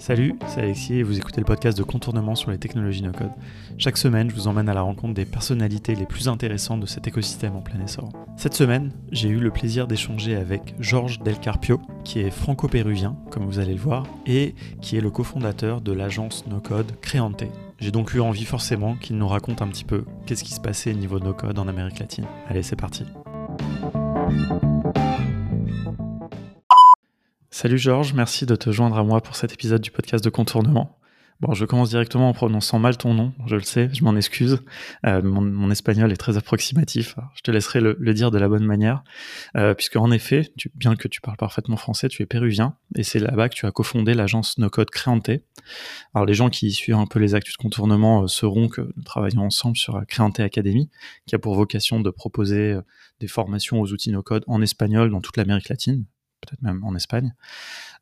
Salut, c'est Alexis et vous écoutez le podcast de contournement sur les technologies no-code. Chaque semaine, je vous emmène à la rencontre des personnalités les plus intéressantes de cet écosystème en plein essor. Cette semaine, j'ai eu le plaisir d'échanger avec Georges Del Carpio, qui est franco-péruvien, comme vous allez le voir, et qui est le cofondateur de l'agence no-code Créante. J'ai donc eu envie forcément qu'il nous raconte un petit peu qu'est-ce qui se passait au niveau no-code en Amérique latine. Allez, c'est parti. Salut Georges, merci de te joindre à moi pour cet épisode du podcast de contournement. Bon, je commence directement en prononçant mal ton nom, je le sais, je m'en excuse. Euh, mon, espagnol est très approximatif, je te laisserai le, dire de la bonne manière, euh, puisque en effet, bien que tu parles parfaitement français, tu es péruvien, et c'est là-bas que tu as cofondé l'agence No Code Créante. Alors les gens qui suivent un peu les actus de contournement euh, sauront que nous travaillons ensemble sur la Créante Academy, qui a pour vocation de proposer des formations aux outils No Code en espagnol dans toute l'Amérique latine, peut-être même en Espagne.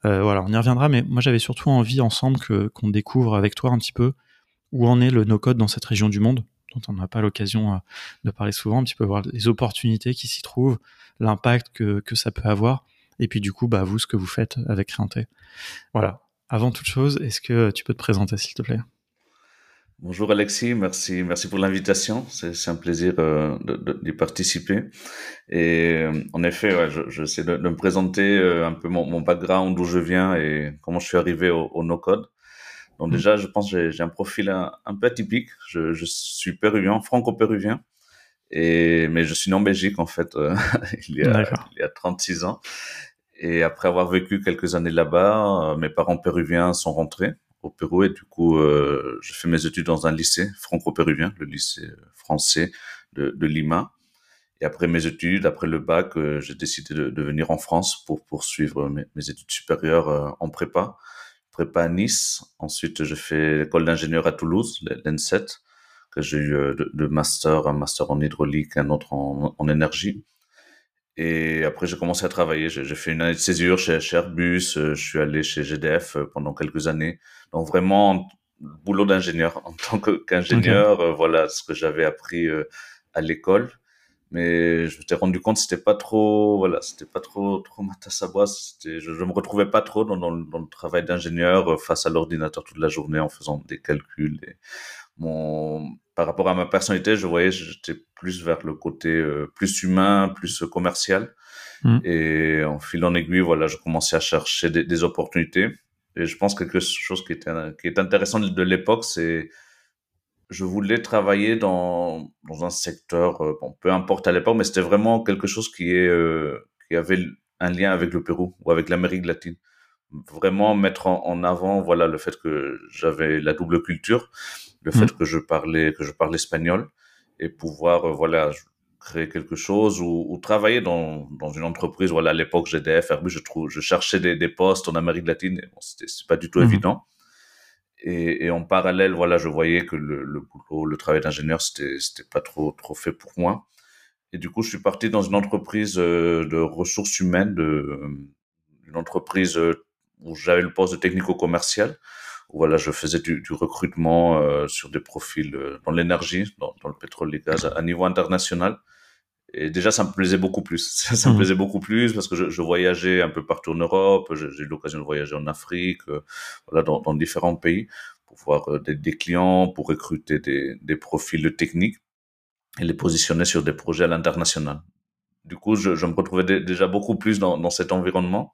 Euh, voilà, on y reviendra, mais moi j'avais surtout envie ensemble qu'on découvre avec toi un petit peu où en est le no-code dans cette région du monde, dont on n'a pas l'occasion euh, de parler souvent, un petit peu voir les opportunités qui s'y trouvent, l'impact que, ça peut avoir, et puis du coup, bah, vous, ce que vous faites avec Réinté. Voilà. Avant toute chose, est-ce que tu peux te présenter, s'il te plaît? Bonjour Alexis, merci, merci pour l'invitation. C'est un plaisir euh, d'y participer. Et euh, en effet, ouais, je, je sais de, de, me présenter euh, un peu mon, mon background, d'où je viens et comment je suis arrivé au, au no-code. Donc mmh. déjà, je pense que j'ai un profil un, un, peu atypique. Je, je suis péruvien, franco-péruvien. Et, mais je suis né en Belgique, en fait, euh, il, y a, il y a 36 ans. Et après avoir vécu quelques années là-bas, mes parents péruviens sont rentrés au Pérou et du coup, euh, je fais mes études dans un lycée franco-péruvien, le lycée français de, de, Lima. Et après mes études, après le bac, euh, j'ai décidé de, de, venir en France pour poursuivre mes, études supérieures euh, en prépa, prépa à Nice. Ensuite, je fais l'école d'ingénieur à Toulouse, l'EN7, que j'ai eu euh, deux masters, un master en hydraulique, un autre en énergie. Et après, j'ai commencé à travailler. J'ai fait une année de césure chez, chez Airbus. Euh, je suis allé chez GDF euh, pendant quelques années. Donc vraiment, boulot d'ingénieur en tant qu'ingénieur. Okay. Euh, voilà ce que j'avais appris à l'école. Mais je me suis rendu compte que c'était pas trop, voilà, c'était pas trop, trop ma tasse à boire. Je, je me retrouvais pas trop dans, dans, dans le travail d'ingénieur face à l'ordinateur toute la journée en faisant des calculs. Et mon, par rapport à ma personnalité, je voyais j'étais plus vers le côté euh, plus humain, plus commercial. Mmh. Et en fil en aiguille, voilà, je commençais à chercher des, des, opportunités. Et je pense que quelque chose qui était qui est intéressant de l'époque, c'est je voulais travailler dans dans un secteur, euh, bon, peu importe à l'époque, mais c'était vraiment quelque chose qui est euh, qui avait un lien avec le Pérou ou avec l'Amérique latine vraiment mettre en, en, avant voilà le fait que j'avais la double culture le fait mmh. que je parlais que je parle espagnol et pouvoir euh, voilà créer quelque chose ou, ou travailler dans, dans une entreprise voilà à l'époque GDF Airbus je trouve je cherchais des, des postes en Amérique latine bon, c'était c'est pas du tout mmh. évident et, et, en parallèle voilà je voyais que le, le boulot le travail d'ingénieur c'était c'était pas trop trop fait pour moi et du coup je suis parti dans une entreprise euh, de ressources humaines de une entreprise euh, où j'avais le poste de technico-commercial voilà, je faisais du, du recrutement euh, sur des profils euh, dans l'énergie, dans, dans, le pétrole et gaz à, niveau international. Et déjà, ça me plaisait beaucoup plus. Ça, me mmh. plaisait beaucoup plus parce que je, je, voyageais un peu partout en Europe. J'ai eu l'occasion de voyager en Afrique, euh, voilà, dans, dans, différents pays pour voir euh, des, des, clients, pour recruter des, des profils techniques et les positionner sur des projets à l'international. Du coup, je, je, me retrouvais déjà beaucoup plus dans, dans cet environnement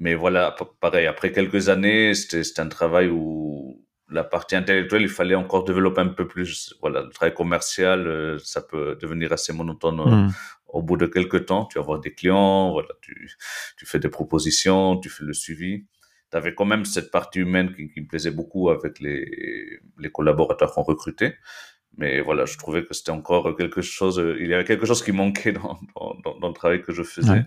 mais voilà, pareil, après quelques années, c'était un travail où la partie intellectuelle, il fallait encore développer un peu plus. Voilà, le travail commercial, euh, ça peut devenir assez monotone mmh. au bout de quelques temps. Tu vas avoir des clients, voilà, tu, tu fais des propositions, tu fais le suivi. Tu avais quand même cette partie humaine qui, qui me plaisait beaucoup avec les, les collaborateurs qu'on recrutait. Mais voilà, je trouvais que c'était encore quelque chose, il y avait quelque chose qui manquait dans, dans, dans le travail que je faisais. Ouais.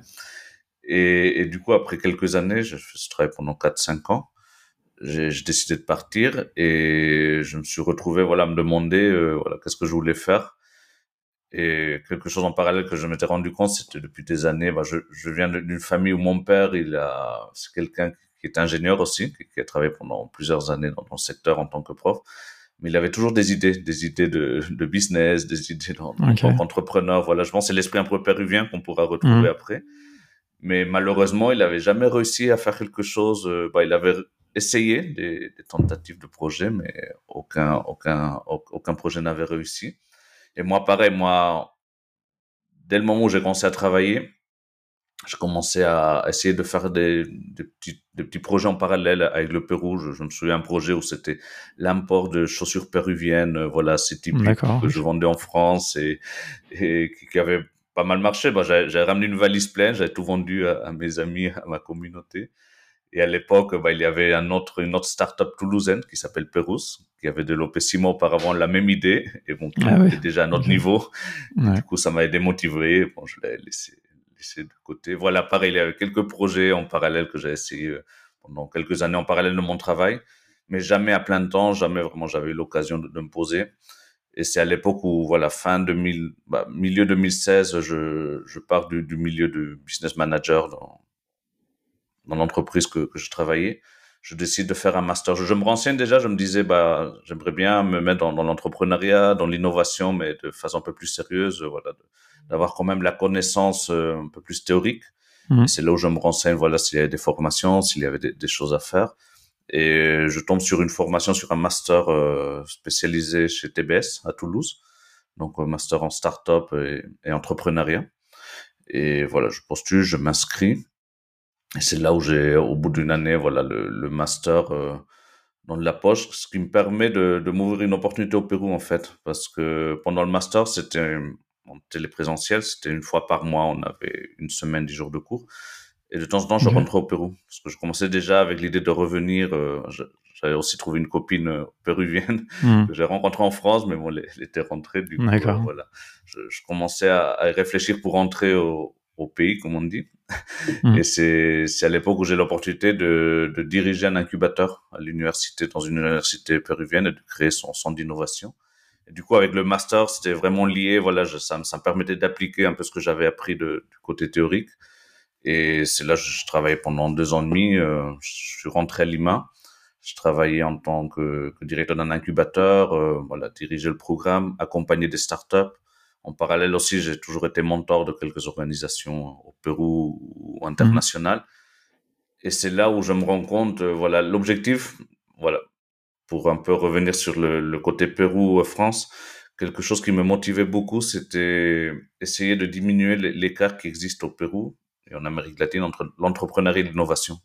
Et, et, du coup, après quelques années, je, je travaillé pendant 4-5 ans, j'ai décidé de partir et je me suis retrouvé voilà, à me demander euh, voilà, qu'est-ce que je voulais faire. Et quelque chose en parallèle que je m'étais rendu compte, c'était depuis des années, bah, je, je viens d'une famille où mon père, il a, c'est quelqu'un qui est ingénieur aussi, qui, qui, a travaillé pendant plusieurs années dans, dans le secteur en tant que prof mais il avait toujours des idées, des idées de, de business, des idées d'entrepreneur. Okay. Voilà, je pense que c'est l'esprit un peu péruvien qu'on pourra retrouver mmh. après mais malheureusement, il avait jamais réussi à faire quelque chose. Euh, bah, il avait essayé des, tentatives de projet, mais aucun, aucun, aucun projet n'avait réussi. Et moi, pareil, moi, dès le moment où j'ai commencé à travailler, je commençais à essayer de faire des, des, petits, des petits projets en parallèle avec le Pérou. Je, me souviens un projet où c'était l'import de chaussures péruviennes, euh, voilà, ces types que je vendais en France et, et qui avait pas mal marché. Bah, j'ai ramené une valise pleine, j'avais tout vendu à, mes amis, à ma communauté. Et à l'époque, bah, il y avait un autre, une autre start-up toulousaine qui s'appelle Pérouse, qui avait développé six mois auparavant la même idée, et bon, qui ah était déjà à notre niveau. Du coup, ça m'avait démotivé. Bon, je l'ai laissé, laissé de côté. Voilà, pareil, il y avait quelques projets en parallèle que j'ai essayé euh, pendant quelques années en parallèle de mon travail, mais jamais à plein temps, jamais vraiment j'avais eu l'occasion de, me poser. Et c'est à l'époque où, voilà, fin 2000, bah, milieu 2016, je, je pars du, du milieu de business manager dans, dans l'entreprise que, que je travaillais. Je décide de faire un master. Je, me renseigne déjà, je me disais, bah, j'aimerais bien me mettre dans, dans l'entrepreneuriat, dans l'innovation, mais de façon un peu plus sérieuse, voilà, d'avoir quand même la connaissance euh, un peu plus théorique. Mmh. C'est là où je me renseigne, voilà, s'il y avait des formations, s'il y avait des, des, choses à faire. Et je tombe sur une formation, sur un master euh, spécialisé chez TBS à Toulouse, donc un master en start-up et, et entrepreneuriat. Et voilà, je postule, je m'inscris. Et c'est là où j'ai, au bout d'une année, voilà, le, le master euh, dans la poche, ce qui me permet de, de m'ouvrir une opportunité au Pérou, en fait. Parce que pendant le master, c'était en téléprésentiel, c'était une fois par mois, on avait une semaine, dix jours de cours. Et de temps en temps, je rentrais au Pérou. Je commençais déjà avec l'idée de revenir. Euh, j'avais aussi trouvé une copine euh, péruvienne hmm. que j'ai rencontrée en France, mais bon, elle, était rentrée. Du coup, voilà. Je, je commençais à, à, réfléchir pour rentrer au, au pays, comme on dit. Mm. Et c'est à l'époque où j'ai l'opportunité de, de, diriger un incubateur à l'université, dans une université péruvienne, et de créer son centre d'innovation. Et du coup, avec le master, c'était vraiment lié. Voilà, je, ça, ça me permettait d'appliquer un peu ce que j'avais appris de, du côté théorique. Et c'est là que je travaillais pendant deux ans et demi. Euh, je suis rentré à Lima. Je travaillais en tant que, que directeur d'un incubateur, euh, voilà, diriger le programme, accompagner des startups en parallèle aussi, j'ai toujours été mentor de quelques organisations au Pérou ou internationales. Et c'est là où je me rends compte, euh, voilà, l'objectif, voilà, pour un peu revenir sur le, le côté Pérou-France, quelque chose qui me motivait beaucoup, c'était essayer de diminuer l'écart qui existe au Pérou et en Amérique latine entre l'entrepreneuriat et l'innovation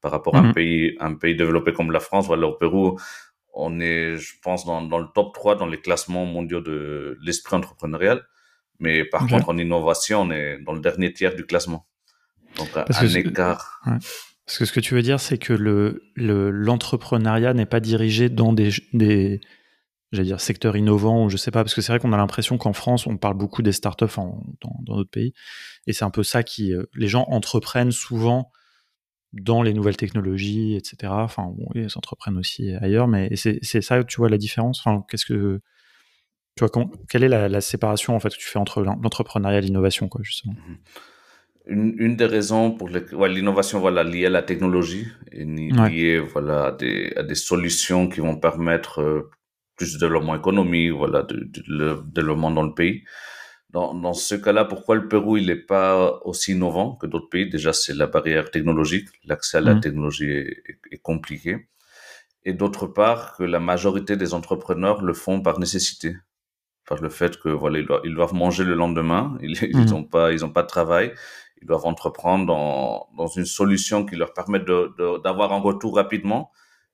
par rapport à un mhm. pays, un pays développé comme la France. Voilà, au Pérou, on est, je pense, dans, dans, le top 3 dans les classements mondiaux de l'esprit entrepreneurial. Mais par contre, en innovation, on est dans le dernier tiers du classement. Donc, Parce un écart. Parce que ce que tu veux dire, c'est que le, l'entrepreneuriat n'est pas dirigé dans des, des j'allais dire, secteurs innovants, ou je sais pas, parce que c'est vrai qu'on a l'impression qu'en France, on parle beaucoup des startups en, dans, dans d'autres pays. Et c'est un peu ça qui, euh, les gens entreprennent souvent dans les nouvelles technologies, etc. Enfin, bon, ils s'entreprennent aussi ailleurs, mais c'est ça, tu vois, la différence? Enfin, qu'est-ce que tu vois, quelle est la, séparation en fait que tu fais entre l'entrepreneuriat et l'innovation, quoi, justement? Mmh une, une, des raisons pour l'innovation, voilà, liée à la technologie et liée, voilà, à des, à des solutions qui vont permettre euh, plus de développement économique, voilà, de, de, développement dans le pays. Dans, dans ce cas-là, pourquoi le Pérou il n'est pas aussi innovant que d'autres pays? Déjà, c'est la barrière technologique, l'accès à la mmh. technologie est, est, compliqué, et d'autre part que la majorité des entrepreneurs le font par nécessité, par le fait que voilà ils doivent, manger le lendemain, ils n'ont mmh. pas ils ont pas de travail, ils doivent entreprendre dans, dans une solution qui leur permet d'avoir de, un retour rapidement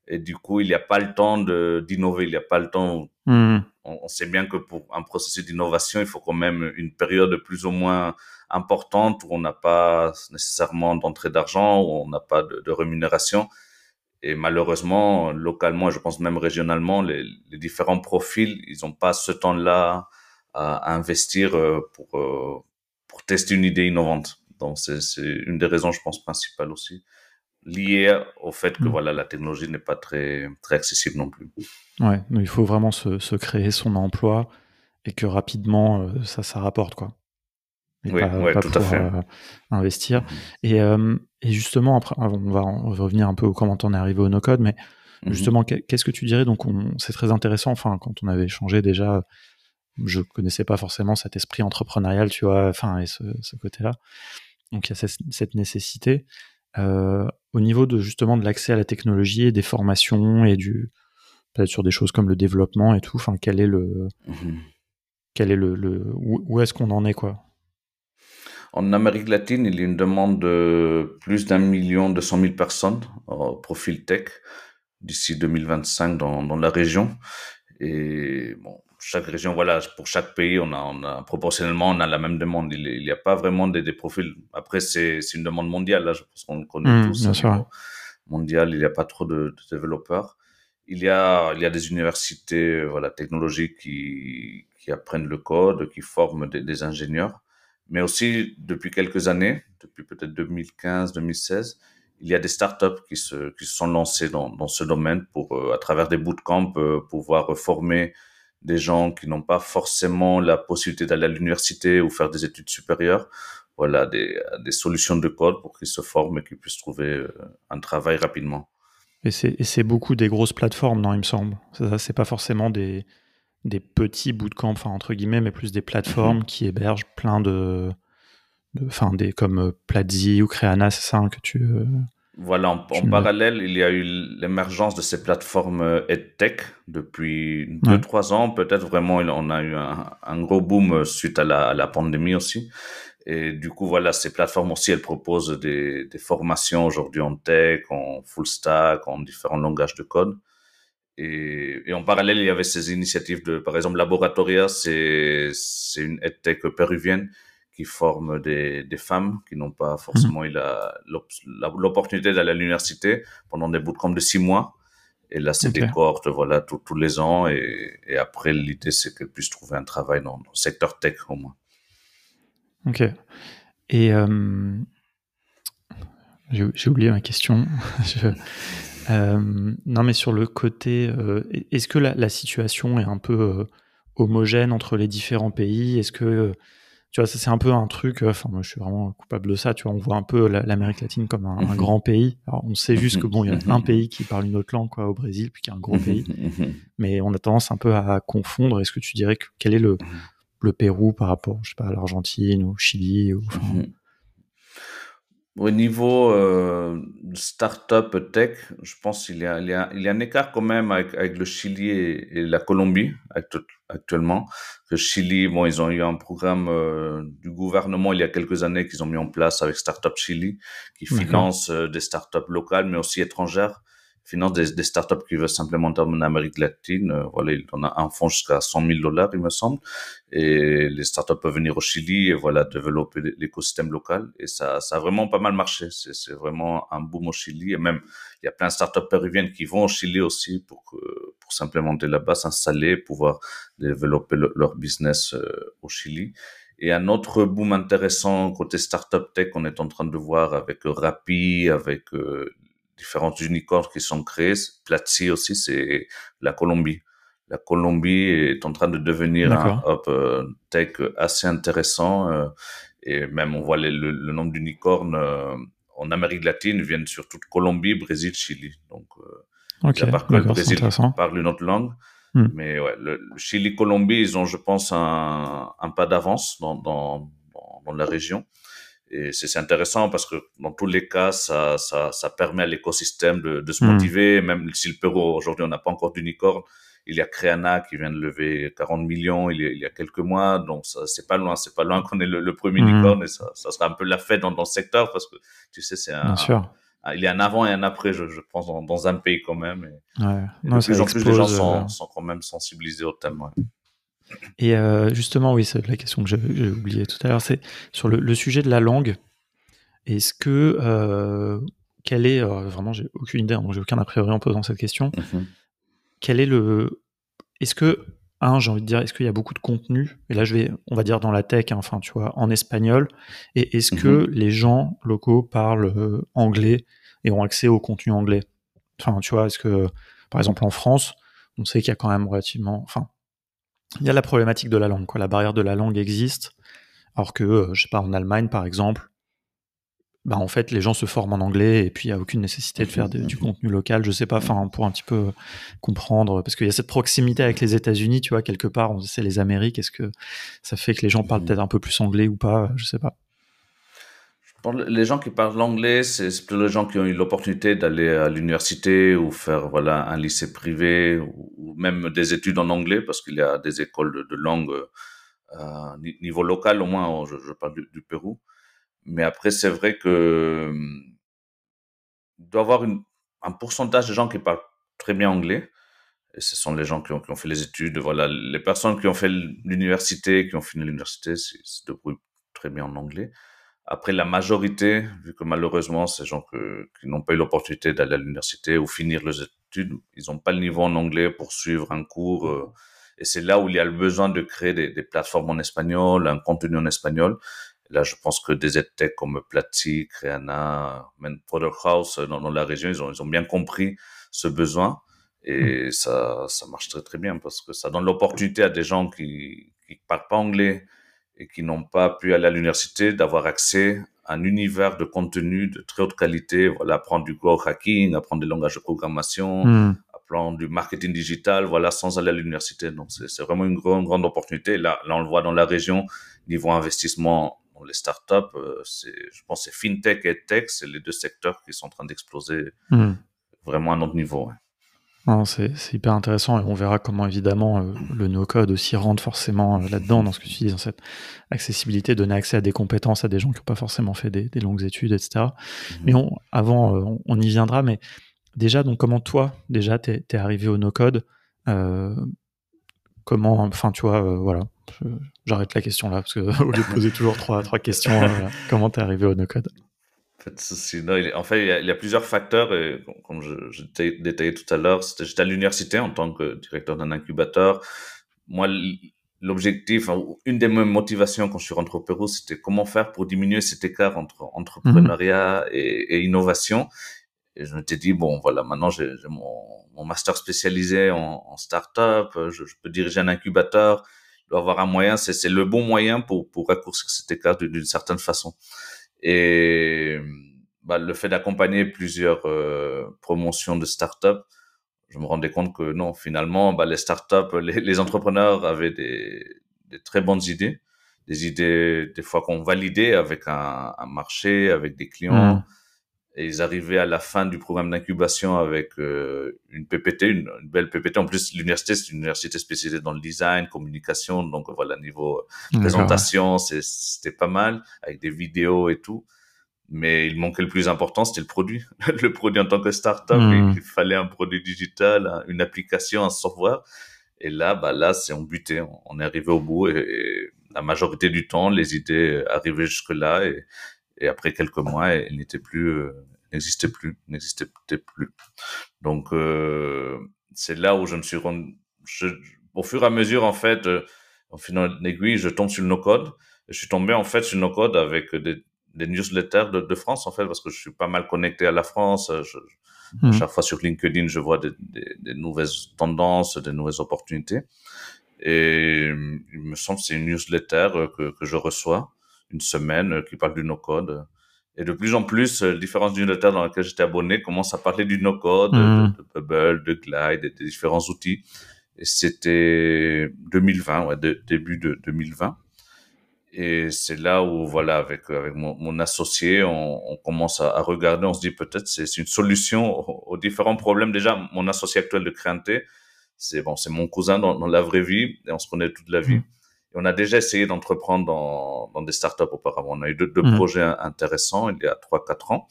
et du coup, il n'y a pas le temps d'innover, il n'y a pas le temps. Hmm. On, sait bien que pour un processus d'innovation, il faut quand même une période plus ou moins importante où on n'a pas nécessairement d'entrée d'argent, où on n'a pas de, de, rémunération. Et malheureusement, localement, je pense même régionalement, les, les différents profils, ils n'ont pas ce temps-là à, à, investir euh, pour, euh, pour tester une idée innovante. Donc, c'est une des raisons, je pense, principales aussi lié au fait que mm. voilà la technologie n'est pas très très accessible non plus. Ouais, il faut vraiment se, se, créer son emploi et que rapidement euh, ça ça rapporte quoi. oui, ouais, tout à fait. Euh, investir. Mm-hmm. Et, euh, et, justement après on va, on va, revenir un peu au comment on est arrivé au no code, mais mm-hmm. justement qu'est-ce que tu dirais? Donc c'est très intéressant. Enfin quand on avait échangé déjà, je connaissais pas forcément cet esprit entrepreneurial, tu vois, enfin et ce, ce côté-là. Donc il y a cette, cette nécessité. Au niveau de justement de l'accès à la technologie et des formations et du peut-être sur des choses comme le développement et tout. Enfin, quel est le, mhm. quel est le, le où, est-ce qu'on en est quoi? En Amérique latine, il y a une demande de plus d'un million de cent mille personnes au profil tech d'ici 2025 dans, dans la région. Et bon, chaque région, voilà, pour chaque pays, on a, on a proportionnellement, on a la même demande. Il n'y a pas vraiment des, des profils. Après, c'est une demande mondiale, là, je pense qu'on connaît mmh, tous. Bien Mondial, il n'y a pas trop de, de, développeurs. Il y a, il y a des universités, voilà, technologiques qui, qui apprennent le code, qui forment des, des ingénieurs. Mais aussi, depuis quelques années, depuis peut-être 2015, 2016, il y a des startups qui se, qui se sont lancées dans, dans ce domaine pour, euh, à travers des bootcamps, euh, pouvoir former des gens qui n'ont pas forcément la possibilité d'aller à l'université ou faire des études supérieures. Voilà, des, des solutions de code pour qu'ils se forment et qu'ils puissent trouver euh, un travail rapidement. Et c'est beaucoup des grosses plateformes, non, il me semble. Ça, c'est pas forcément des, des petits bootcamps, enfin, entre guillemets, mais plus des plateformes mhm. qui hébergent plein de. Enfin, des comme Platzi ou Creana, c'est ça hein, que tu. Voilà, en, parallèle, il y a eu l'émergence de ces plateformes euh, EdTech depuis 2-3 ans. Peut-être vraiment, on a eu un, gros boom euh, suite à la, pandémie aussi. Et du coup, voilà, ces plateformes aussi, elles proposent des, formations aujourd'hui en tech, en full stack, en différents langages de code. Et, en parallèle, il y avait ces initiatives de, par exemple, Laboratoria, c'est une EdTech péruvienne qui forment des, des femmes qui n'ont pas forcément eu l'opportunité d'aller à l'université pendant des bootcamps de six mois. Et là, c'est des cohortes, voilà, tous les ans. Et, et après, l'idée, c'est qu'elles puissent trouver un travail dans, le secteur tech, au moins. Ok. Et euh, j'ai oublié ma question. euh, non, mais sur le côté, euh, est-ce que la, la, situation est un peu homogène entre les différents pays? Est-ce que tu vois, c'est un peu un truc. Euh, enfin, moi, je suis vraiment coupable de ça. Tu vois, on voit un peu l'Amérique latine comme un, grand pays. Alors, on sait juste que bon, il y a un pays qui parle une autre langue, quoi, au Brésil, puis qui est un gros pays. Mais on a tendance un peu à confondre. Est-ce que tu dirais que quel est le, le Pérou par rapport, je sais pas, à l'Argentine ou au Chili ou, au niveau euh, start-up tech, je pense qu'il y, a, il, y a, il y a un écart quand même avec, avec le Chili et, la Colombie actuellement. Le Chili, bon, ils ont eu un programme euh, du gouvernement il y a quelques années qu'ils ont mis en place avec Startup Chili, qui finance euh, des startups locales mais aussi étrangères finance des, startups qui veulent s'implémenter en Amérique latine. Euh, voilà, on a un fonds jusqu'à 100 000 dollars, il me semble. Et les startups peuvent venir au Chili et voilà, développer l'écosystème local. Et ça, ça a vraiment pas mal marché. C'est vraiment un boom au Chili. Et même, il y a plein de startups péruviennes qui vont au Chili aussi pour, pour s'implémenter là-bas, s'installer, pouvoir développer leur business euh, au Chili. Et un autre boom intéressant côté startup tech qu'on est en train de voir avec Rappi, avec euh, différentes unicornes qui sont créées. Platzi aussi, c'est la Colombie. La Colombie est en train de devenir un hub euh, tech assez intéressant. Euh, et même, on voit le, le, nombre d'unicornes euh, en Amérique latine viennent surtout de Colombie, Brésil, Chili. Donc, okay. part que le Brésil parle une autre langue. Hmm. Mais ouais, le, Chili, Colombie, ils ont, je pense, un, un pas d'avance dans, dans, dans, la région. Et c'est intéressant parce que dans tous les cas, ça, ça, ça permet à l'écosystème de, de, se hmm. motiver. Même si le Pérou, aujourd'hui, on n'a pas encore d'unicorne, il y a Creana qui vient de lever 40 millions il y a, il y a quelques mois. Donc, c'est pas loin, c'est pas loin qu'on ait le, premier hmm. unicorne et ça, ça sera un peu la fête dans, dans le secteur parce que, tu sais, c'est un, il y a un avant et un après, je, je pense, dans, dans, un pays quand même. Et, ouais. non, de plus en plus de gens sont, euh, sont, quand même sensibilisés au thème. Ouais. Et euh, justement, oui, c'est la question que j'ai oubliée tout à l'heure, c'est sur le, sujet de la langue. Est-ce que, euh, quel est, euh, vraiment, j'ai aucune idée, hein, j'ai aucun a priori en posant cette question. Mm-hmm. Quel est le, est-ce que, un, j'ai envie de dire, est-ce qu'il y a beaucoup de contenu? Et là, je vais, on va dire dans la tech, hein, enfin, tu vois, en espagnol. Et est-ce que mm-hmm. les gens locaux parlent anglais et ont accès au contenu anglais? Enfin, tu vois, est-ce que, par exemple, en France, on sait qu'il y a quand même relativement, enfin, il y a la problématique de la langue. Quoi. La barrière de la langue existe, alors que, euh, je sais pas, en Allemagne, par exemple, bah, en fait, les gens se forment en anglais et puis il n'y a aucune nécessité de faire du contenu local. Je sais pas, enfin, pour un petit peu comprendre, parce qu'il y a cette proximité avec les États-Unis, tu vois, quelque part, on sait les Amériques. Est-ce que ça fait que les gens parlent peut-être un peu plus anglais ou pas? Je sais pas. Les gens qui parlent l'anglais, c'est plutôt les gens qui ont eu l'opportunité d'aller à l'université ou faire voilà un lycée privé ou, même des études en anglais parce qu'il y a des écoles de, langue euh, niveau local au moins. Je, parle du, Pérou, mais après c'est vrai que il doit avoir un pourcentage de gens qui parlent très bien anglais. Et ce sont les gens qui ont, qui ont fait les études. Voilà, les personnes qui ont fait l'université, qui ont fini l'université, se débrouillent très bien en anglais. Après, la majorité, vu que malheureusement, ces gens que, qui n'ont pas eu l'opportunité d'aller à l'université ou finir leurs études, ils n'ont pas le niveau en anglais pour suivre un cours. Euh, et c'est là où il y a le besoin de créer des, des, plateformes en espagnol, un contenu en espagnol. là, je pense que des edtech comme Platzi, Creana, même Product House dans, dans, la région, ils ont, ils ont bien compris ce besoin. Et ça, ça marche très très bien parce que ça donne l'opportunité à des gens qui qui parlent pas anglais, et qui n'ont pas pu aller à l'université d'avoir accès à un univers de contenu de très haute qualité, voilà, apprendre du growth hacking, apprendre des langages de programmation, hmm. apprendre du marketing digital, voilà, sans aller à l'université. Donc, c'est vraiment une grande, grande opportunité. Là, là, on le voit dans la région, niveau investissement dans les startups, euh, c'est, je pense, c'est fintech et tech, c'est les deux secteurs qui sont en train d'exploser hmm. vraiment à notre niveau. C'est hyper intéressant et on verra comment évidemment euh, le no-code aussi rentre forcément euh, là-dedans dans ce que tu dis, dans cette accessibilité, donner accès à des compétences à des gens qui n'ont pas forcément fait des, longues études, etc. Mhm. Mais on, avant, euh, on, y viendra, mais déjà, donc comment toi, déjà, t'es es arrivé au no-code Comment, enfin, tu vois, voilà, j'arrête la question là parce que au lieu de poser toujours trois, trois questions, comment t'es arrivé au no-code? En fait, il y, a, plusieurs facteurs, et comme je, je détaillé tout à l'heure, j'étais à l'université en tant que directeur d'un incubateur. Moi, l'objectif, une des motivations quand je suis rentré au Pérou, c'était comment faire pour diminuer cet écart entre entrepreneuriat mhm. et, innovation. Et je m'étais dit, bon, voilà, maintenant j'ai mon, master spécialisé en, en start-up, je, je, peux diriger un incubateur, je dois avoir un moyen, c'est le bon moyen pour, pour raccourcir cet écart d'une certaine façon. Et bah, le fait d'accompagner plusieurs euh, promotions de start-up, je me rendais compte que non, finalement, bah, les start-up, les, entrepreneurs avaient des, très bonnes idées, des idées des fois qu'on validait avec un, un, marché, avec des clients. Mmh. Et ils arrivaient à la fin du programme d'incubation avec euh, une PPT, une, belle PPT. En plus, l'université, c'est une université spécialisée dans le design, communication. Donc, voilà, niveau présentation, c'était pas mal, avec des vidéos et tout. Mais il manquait le plus important, c'était le produit. le produit en tant que startup, mmh. il fallait un produit digital, une application, un software. Et là, bah là, c'est on butait, on est arrivé au bout et, et, la majorité du temps, les idées arrivaient jusque là et, et après quelques mois, elle n'était plus, euh, n'existait plus, n'existait plus. Donc euh, c'est là où je me suis rendu, je, au fur et à mesure en fait, euh, en final aiguille, je tombe sur le no-code. Je suis tombé en fait sur le no-code avec des, des newsletters de, de, France en fait parce que je suis pas mal connecté à la France. Je, mmh. Chaque fois sur LinkedIn, je vois des, des, des, nouvelles tendances, des nouvelles opportunités. Et il me semble que c'est une newsletter que, que je reçois une semaine euh, qui parle du no-code. Et de plus en plus, euh, différents newsletters dans lesquels j'étais abonné commencent à parler du no-code, de, mmh. Bubble, de Glide, des différents outils. Et c'était 2020, ouais, début de 2020. Et c'est là où, voilà, avec, avec mon, mon associé, on, on, commence à, regarder, on se dit peut-être c'est une solution aux, différents problèmes. Déjà, mon associé actuel de Créanté, c'est bon, c'est mon cousin dans, dans, la vraie vie et on se connaît toute la vie. Mmh on a déjà essayé d'entreprendre dans, dans des startups auparavant. On a eu deux, deux mmh. projets intéressants il y a trois, quatre ans.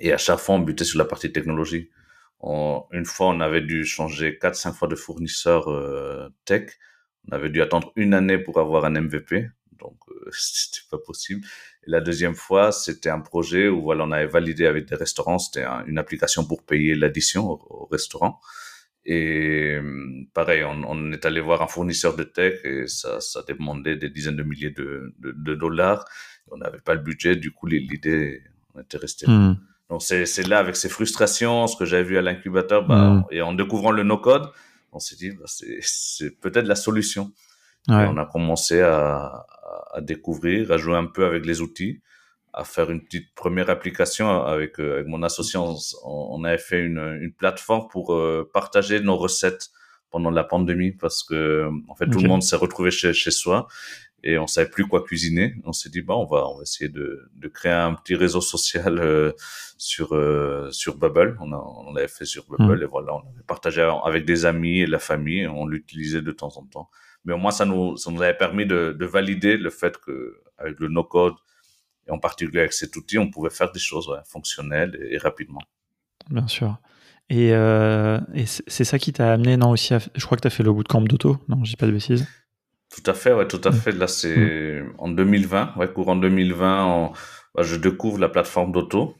Et à chaque fois, on butait sur la partie technologie. une fois, on avait dû changer quatre, cinq fois de fournisseur euh, tech. On avait dû attendre une année pour avoir un MVP. Donc, euh, c'était pas possible. Et la deuxième fois, c'était un projet où voilà, on avait validé avec des restaurants. C'était une application pour payer l'addition au, au restaurant. Et pareil, on, on, est allé voir un fournisseur de tech et ça, ça demandait des dizaines de milliers de, de, de dollars. On n'avait pas le budget, du coup, l'idée, on était resté. Mmh. Donc, c'est là, avec ces frustrations, ce que j'avais vu à l'incubateur, bah, mmh. et en découvrant le no-code, on s'est dit, bah, c'est peut-être la solution. Ouais. on a commencé à, à, découvrir, à jouer un peu avec les outils à faire une petite première application avec, euh, avec mon associé. On, on, avait fait une, une plateforme pour euh, partager nos recettes pendant la pandémie parce que en fait tout le monde s'est retrouvé chez, chez soi et on savait plus quoi cuisiner. On s'est dit, bah, on va, on va essayer de, de créer un petit réseau social euh, sur euh, sur Bubble. On, a, on l'avait fait sur Bubble mmh. et voilà, on avait partagé avec des amis et la famille. On l'utilisait de temps en temps. Mais au moins, ça nous, ça nous avait permis de, de valider le fait que avec le no-code et en particulier avec cet outil, on pouvait faire des choses fonctionnelles et, rapidement. Bien sûr. Et, euh, et c'est ça qui t'a amené, non, aussi, je crois que tu as fait le bootcamp d'auto, non, je dis pas de bêtises. Tout à fait, ouais, tout à fait. Là, c'est en 2020, ouais, courant 2020, bah, je découvre la plateforme d'auto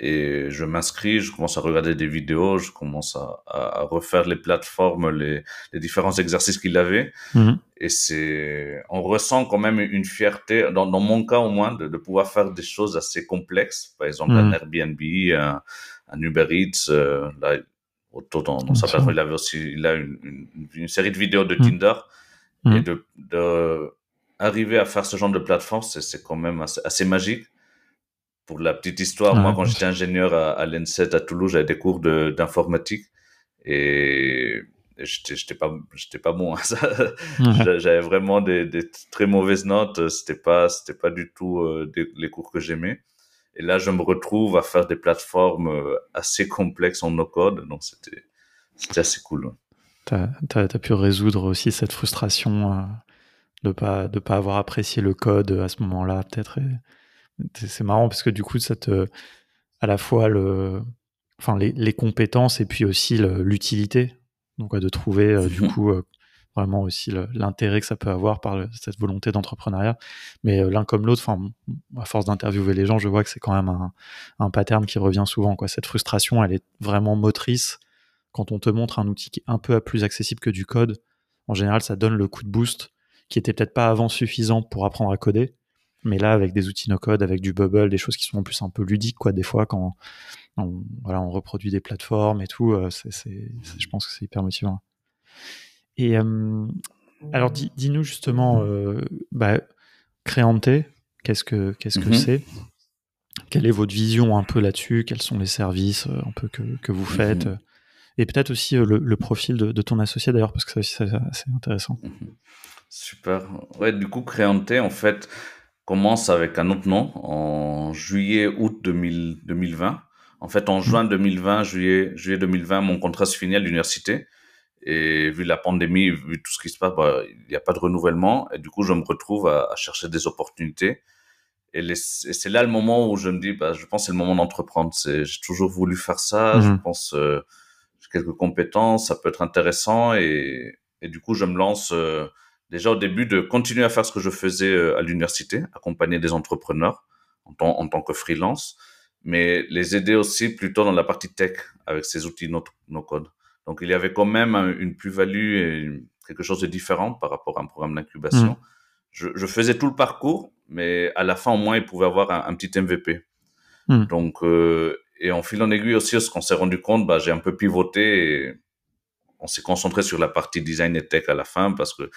et je m'inscris, je commence à regarder des vidéos, je commence à, à refaire les plateformes, les, les différents exercices qu'il avait. Mhm. Et c'est, on ressent quand même une fierté, dans, dans mon cas au moins, de, de, pouvoir faire des choses assez complexes. Par exemple, un mhm. Airbnb, un, un Uber Eats, euh, là, auto dans, dans sa plateforme, il avait aussi, il a une, une, une série de vidéos de mhm. Tinder. Et de, de, arriver à faire ce genre de plateforme, c'est quand même assez, assez magique pour la petite histoire, moi, quand j'étais ingénieur à, à l'ENSET à Toulouse, j'avais des cours d'informatique et j'étais pas j'étais pas bon à ça. J'avais vraiment des, des, très mauvaises notes c'était pas c'était pas du tout euh, les cours que j'aimais. Et là je me retrouve à faire des plateformes euh, assez complexes en no code donc c'était c'était assez cool tu as, pu résoudre aussi cette frustration euh, de pas de pas avoir apprécié le code à ce moment-là peut-être c'est marrant parce que du coup, ça te, à la fois le, enfin les, les compétences et puis aussi l'utilité. Donc de trouver euh, du coup euh, vraiment aussi l'intérêt que ça peut avoir par cette volonté d'entrepreneuriat. Mais euh, l'un comme l'autre, à force d'interviewer les gens, je vois que c'est quand même un, un, pattern qui revient souvent. Quoi. Cette frustration, elle est vraiment motrice quand on te montre un outil qui est un peu plus accessible que du code. En général, ça donne le coup de boost qui était peut-être pas avant suffisant pour apprendre à coder mais là, avec des outils no-code, avec du bubble, des choses qui sont en plus un peu ludiques, quoi, des fois, quand on, voilà, on reproduit des plateformes et tout, euh, c'est, je pense que c'est hyper motivant. Et euh, alors, dis-nous justement, euh, bah, Créante, qu'est-ce que qu'est-ce que mhm. c'est? Quelle est votre vision un peu là-dessus? Quels sont les services un peu que, que vous faites? Mhm. Et peut-être aussi le, profil de, ton associé d'ailleurs, parce que ça aussi c'est intéressant. Mhm. Super. Ouais, du coup, Créante, en fait, commence avec un autre nom en juillet, août 2020. En fait, en juin 2020, juillet, juillet 2020, mon contrat se finit à l'université. Et vu la pandémie, vu tout ce qui se passe, bah, il n'y a pas de renouvellement. Et du coup, je me retrouve à, chercher des opportunités. Et, c'est là le moment où je me dis, bah, je pense que c'est le moment d'entreprendre. J'ai toujours voulu faire ça. Je mhm. pense euh, j'ai quelques compétences, ça peut être intéressant. Et, et du coup, je me lance euh, déjà au début de continuer à faire ce que je faisais euh, à l'université, accompagner des entrepreneurs en tant, en tant que freelance, mais les aider aussi plutôt dans la partie tech avec ces outils no, no code. Donc il y avait quand même une plus-value et quelque chose de différent par rapport à un programme d'incubation. Mmh. Je, je, faisais tout le parcours, mais à la fin au moins il pouvait avoir un, petit MVP. Mmh. Donc euh, et en fil en aiguille aussi, ce qu'on s'est rendu compte, bah, j'ai un peu pivoté et on s'est concentré sur la partie design et tech à la fin parce que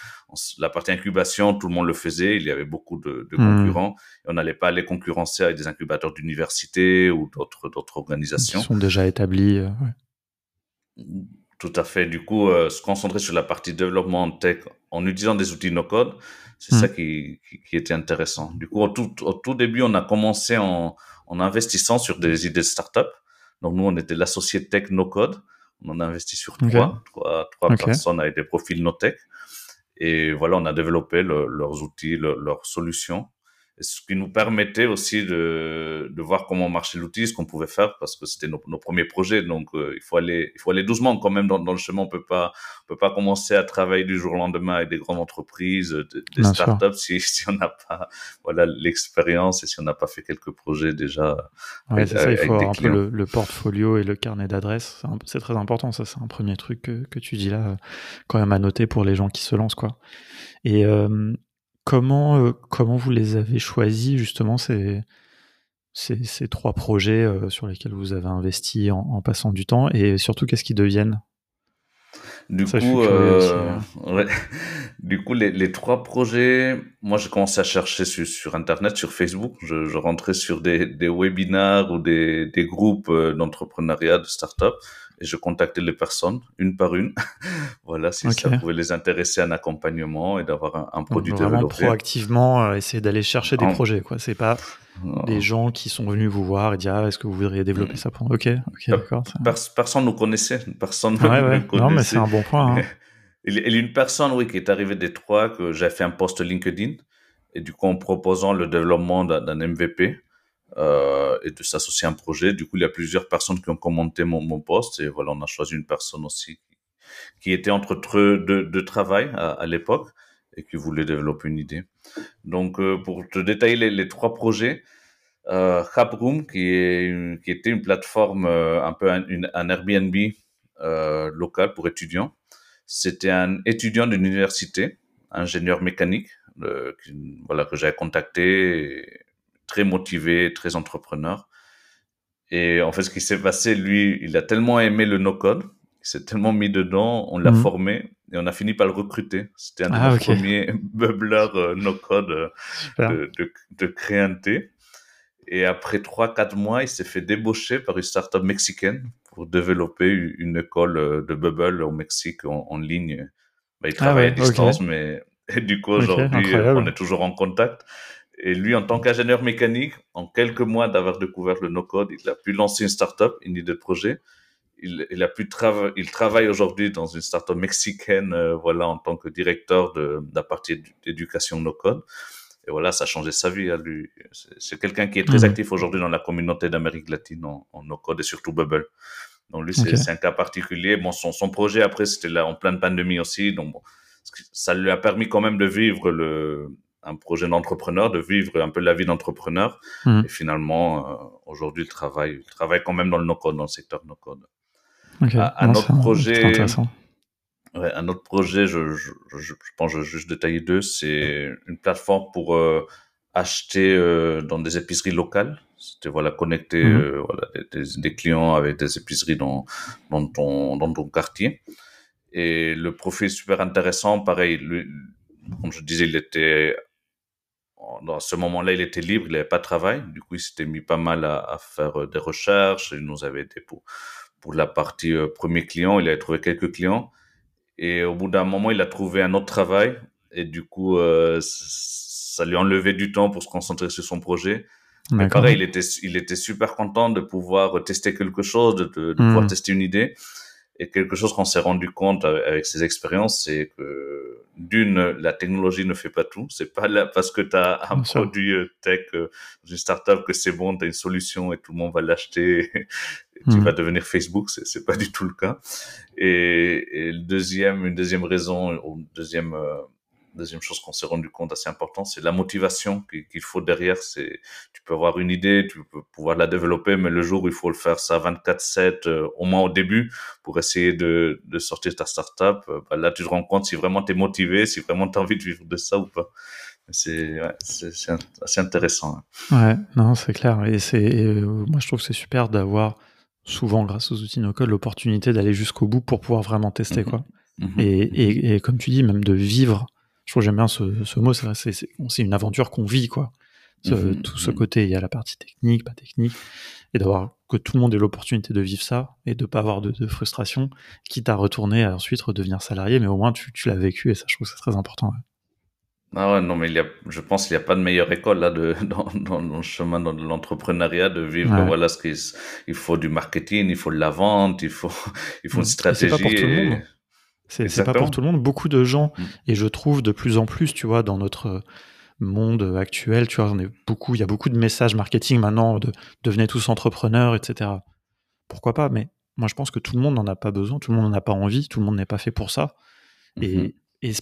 la partie incubation, tout le monde le faisait. Il y avait beaucoup de, hmm. concurrents et on n'allait pas aller concurrencer avec des incubateurs d'université ou d'autres d'autres organisations. Qui sont déjà établis. Euh, tout à fait. Du coup, euh, se concentrer sur la partie développement tech en utilisant des outils no-code, c'est hmm. ça qui, qui, était intéressant. Du coup, au tout, au tout début, on a commencé en, en investissant sur des idées de start-up. Donc, nous, on était l'associé tech no-code. On en a investi sur trois, trois, trois personnes avec des profils no-tech. Et voilà, on a développé leurs outils, leurs solutions ce qui nous permettait aussi de, de voir comment marchait l'outil, ce qu'on pouvait faire, parce que c'était nos, nos, premiers projets. Donc, euh, il faut aller, il faut aller doucement quand même dans, dans, le chemin. On peut pas, on peut pas commencer à travailler du jour au lendemain avec des grandes entreprises, des startups, si, si on n'a pas, voilà, l'expérience et si on n'a pas fait quelques projets déjà. Ouais, c'est ça. Il faut avoir un peu le, le, portfolio et le carnet d'adresses. C'est très important. Ça, c'est un premier truc que, que, tu dis là, quand même à noter pour les gens qui se lancent, quoi. Et euh, Comment, euh, comment vous les avez choisis justement ces, ces, ces trois projets euh, sur lesquels vous avez investi en, en passant du temps et surtout qu'est-ce qu'ils deviennent? Du coup, euh, ouais. du coup, les, les, trois projets, moi, j'ai commencé à chercher sur, sur Internet, sur Facebook. Je, je rentrais sur des, des webinars ou des, des groupes d'entrepreneuriat, de start-up. Et je contactais les personnes une par une. voilà, si ça pouvait les intéresser à un accompagnement et d'avoir un, produit Donc, vraiment proactivement euh, essayer d'aller chercher des projets. Quoi, c'est pas des gens qui sont venus vous voir et dire ah, est-ce que vous voudriez développer mm. ça pour Ok, ok, d'accord. personne nous connaissait, personne ouais, ouais. Non, mais c'est un bon point. Hein. Il y a une personne, oui, qui est arrivée des trois, que j'ai fait un post LinkedIn, et du coup, en proposant le développement d'un MVP, euh, et de s'associer à un projet. Du coup, il y a plusieurs personnes qui ont commenté mon, mon post et voilà, on a choisi une personne aussi qui était entre deux de travail à, l'époque et qui voulait développer une idée. Donc, euh, pour te détailler les, les trois projets, euh, qui, est qui était une plateforme, euh, un peu un, un Airbnb euh, local pour étudiants. C'était un étudiant d'une université, ingénieur mécanique, euh, qui, voilà, que j'avais contacté très motivé, très entrepreneur. Et en fait, ce qui s'est passé, lui, il a tellement aimé le no-code, il s'est tellement mis dedans, on l'a mhm. formé et on a fini par le recruter. C'était un ah, des premiers bubblers euh, no-code euh, de, de, de Créanté. Et après 3-4 mois, il s'est fait débaucher par une startup mexicaine pour développer une école euh, de bubble au Mexique en, ligne. Bah, il ah travaille à distance, mais du coup, aujourd'hui, on est toujours en contact. Et lui, en tant qu'ingénieur mécanique, en quelques mois d'avoir découvert le no-code, il a pu lancer une startup, une idée de projet. Il, il a pu travailler, il travaille aujourd'hui dans une startup mexicaine, euh, voilà, en tant que directeur de, de la partie d'éducation no-code. Et voilà, ça a changé sa vie à lui. C'est quelqu'un qui est très mmh. actif aujourd'hui dans la communauté d'Amérique latine en, no-code et surtout Bubble. Donc lui, c'est un cas particulier. Bon, son, son projet après, c'était là en pleine pandémie aussi. Donc bon, ça lui a permis quand même de vivre le, un projet d'entrepreneur, de vivre un peu la vie d'entrepreneur. Hmm. Et finalement, euh, aujourd'hui, il travaille, il travaille quand même dans le no-code, dans le secteur no-code. Un, autre projet, ouais, un autre projet, je, je, je, pense que je vais juste détailler deux, c'est une plateforme pour euh, acheter euh, dans des épiceries locales. C'était voilà connecter hmm. voilà, des, des, clients avec des épiceries dans, dans, ton, dans ton quartier. Et le profil super intéressant, pareil, lui, comme je disais, il était dans ce moment-là, il était libre, il n'avait pas de travail. Du coup, il s'était mis pas mal à, faire euh, des recherches. Il nous avait aidé pour, pour la partie euh, premier client. Il avait trouvé quelques clients. Et au bout d'un moment, il a trouvé un autre travail. Et du coup, euh, ça lui a enlevé du temps pour se concentrer sur son projet. Mais pareil, il était, il était super content de pouvoir tester quelque chose, de, de, pouvoir hmm. tester une idée. Et quelque chose qu'on s'est rendu compte avec ces expériences, c'est que d'une, la technologie ne fait pas tout. C'est pas là parce que tu as un produit euh, tech euh, une startup que c'est bon, tu as une solution et tout le monde va l'acheter. tu hmm. vas devenir Facebook, c'est pas du tout le cas. Et, et le deuxième, une deuxième raison, ou deuxième euh, deuxième chose qu'on s'est rendu compte assez important, c'est la motivation qu'il faut derrière. C'est, tu peux avoir une idée, tu peux pouvoir la développer, mais le jour où il faut le faire ça 24/7, euh, au moins au début, pour essayer de, de sortir ta startup, euh, bah là tu te rends compte si vraiment tu es motivé, si vraiment tu as envie de vivre de ça ou pas. C'est ouais, assez intéressant. Hein. Ouais, non, c'est clair. Et c'est, euh, moi je trouve que c'est super d'avoir souvent, grâce aux outils no-code, l'opportunité d'aller jusqu'au bout pour pouvoir vraiment tester. Mm-hmm. quoi. Et, et, et, comme tu dis, même de vivre je trouve j'aime bien ce, ce mot, c'est une aventure qu'on vit, quoi. Mhm, tout ce mhm. côté, il y a la partie technique, pas technique, et d'avoir que tout le monde ait l'opportunité de vivre ça et de pas avoir de, de frustration, quitte à retourner à ensuite redevenir salarié, mais au moins tu, tu l'as vécu et ça, je trouve que c'est très important. Ah ouais, non, mais il y a, je pense qu'il n'y a pas de meilleure école là de, dans, dans, le chemin de l'entrepreneuriat de vivre. Voilà ce qu'il il faut du marketing, il faut de la vente, il faut, il faut une stratégie. C'est pas pour tout le monde. Beaucoup de gens, mm. et je trouve de plus en plus, tu vois, dans notre monde actuel, tu vois, on est beaucoup, il y a beaucoup de messages marketing maintenant de devenez tous entrepreneurs, etc. Pourquoi pas Mais moi, je pense que tout le monde n'en a pas besoin, tout le monde n'en a pas envie, tout le monde n'est pas fait pour ça. Et, mm-hmm.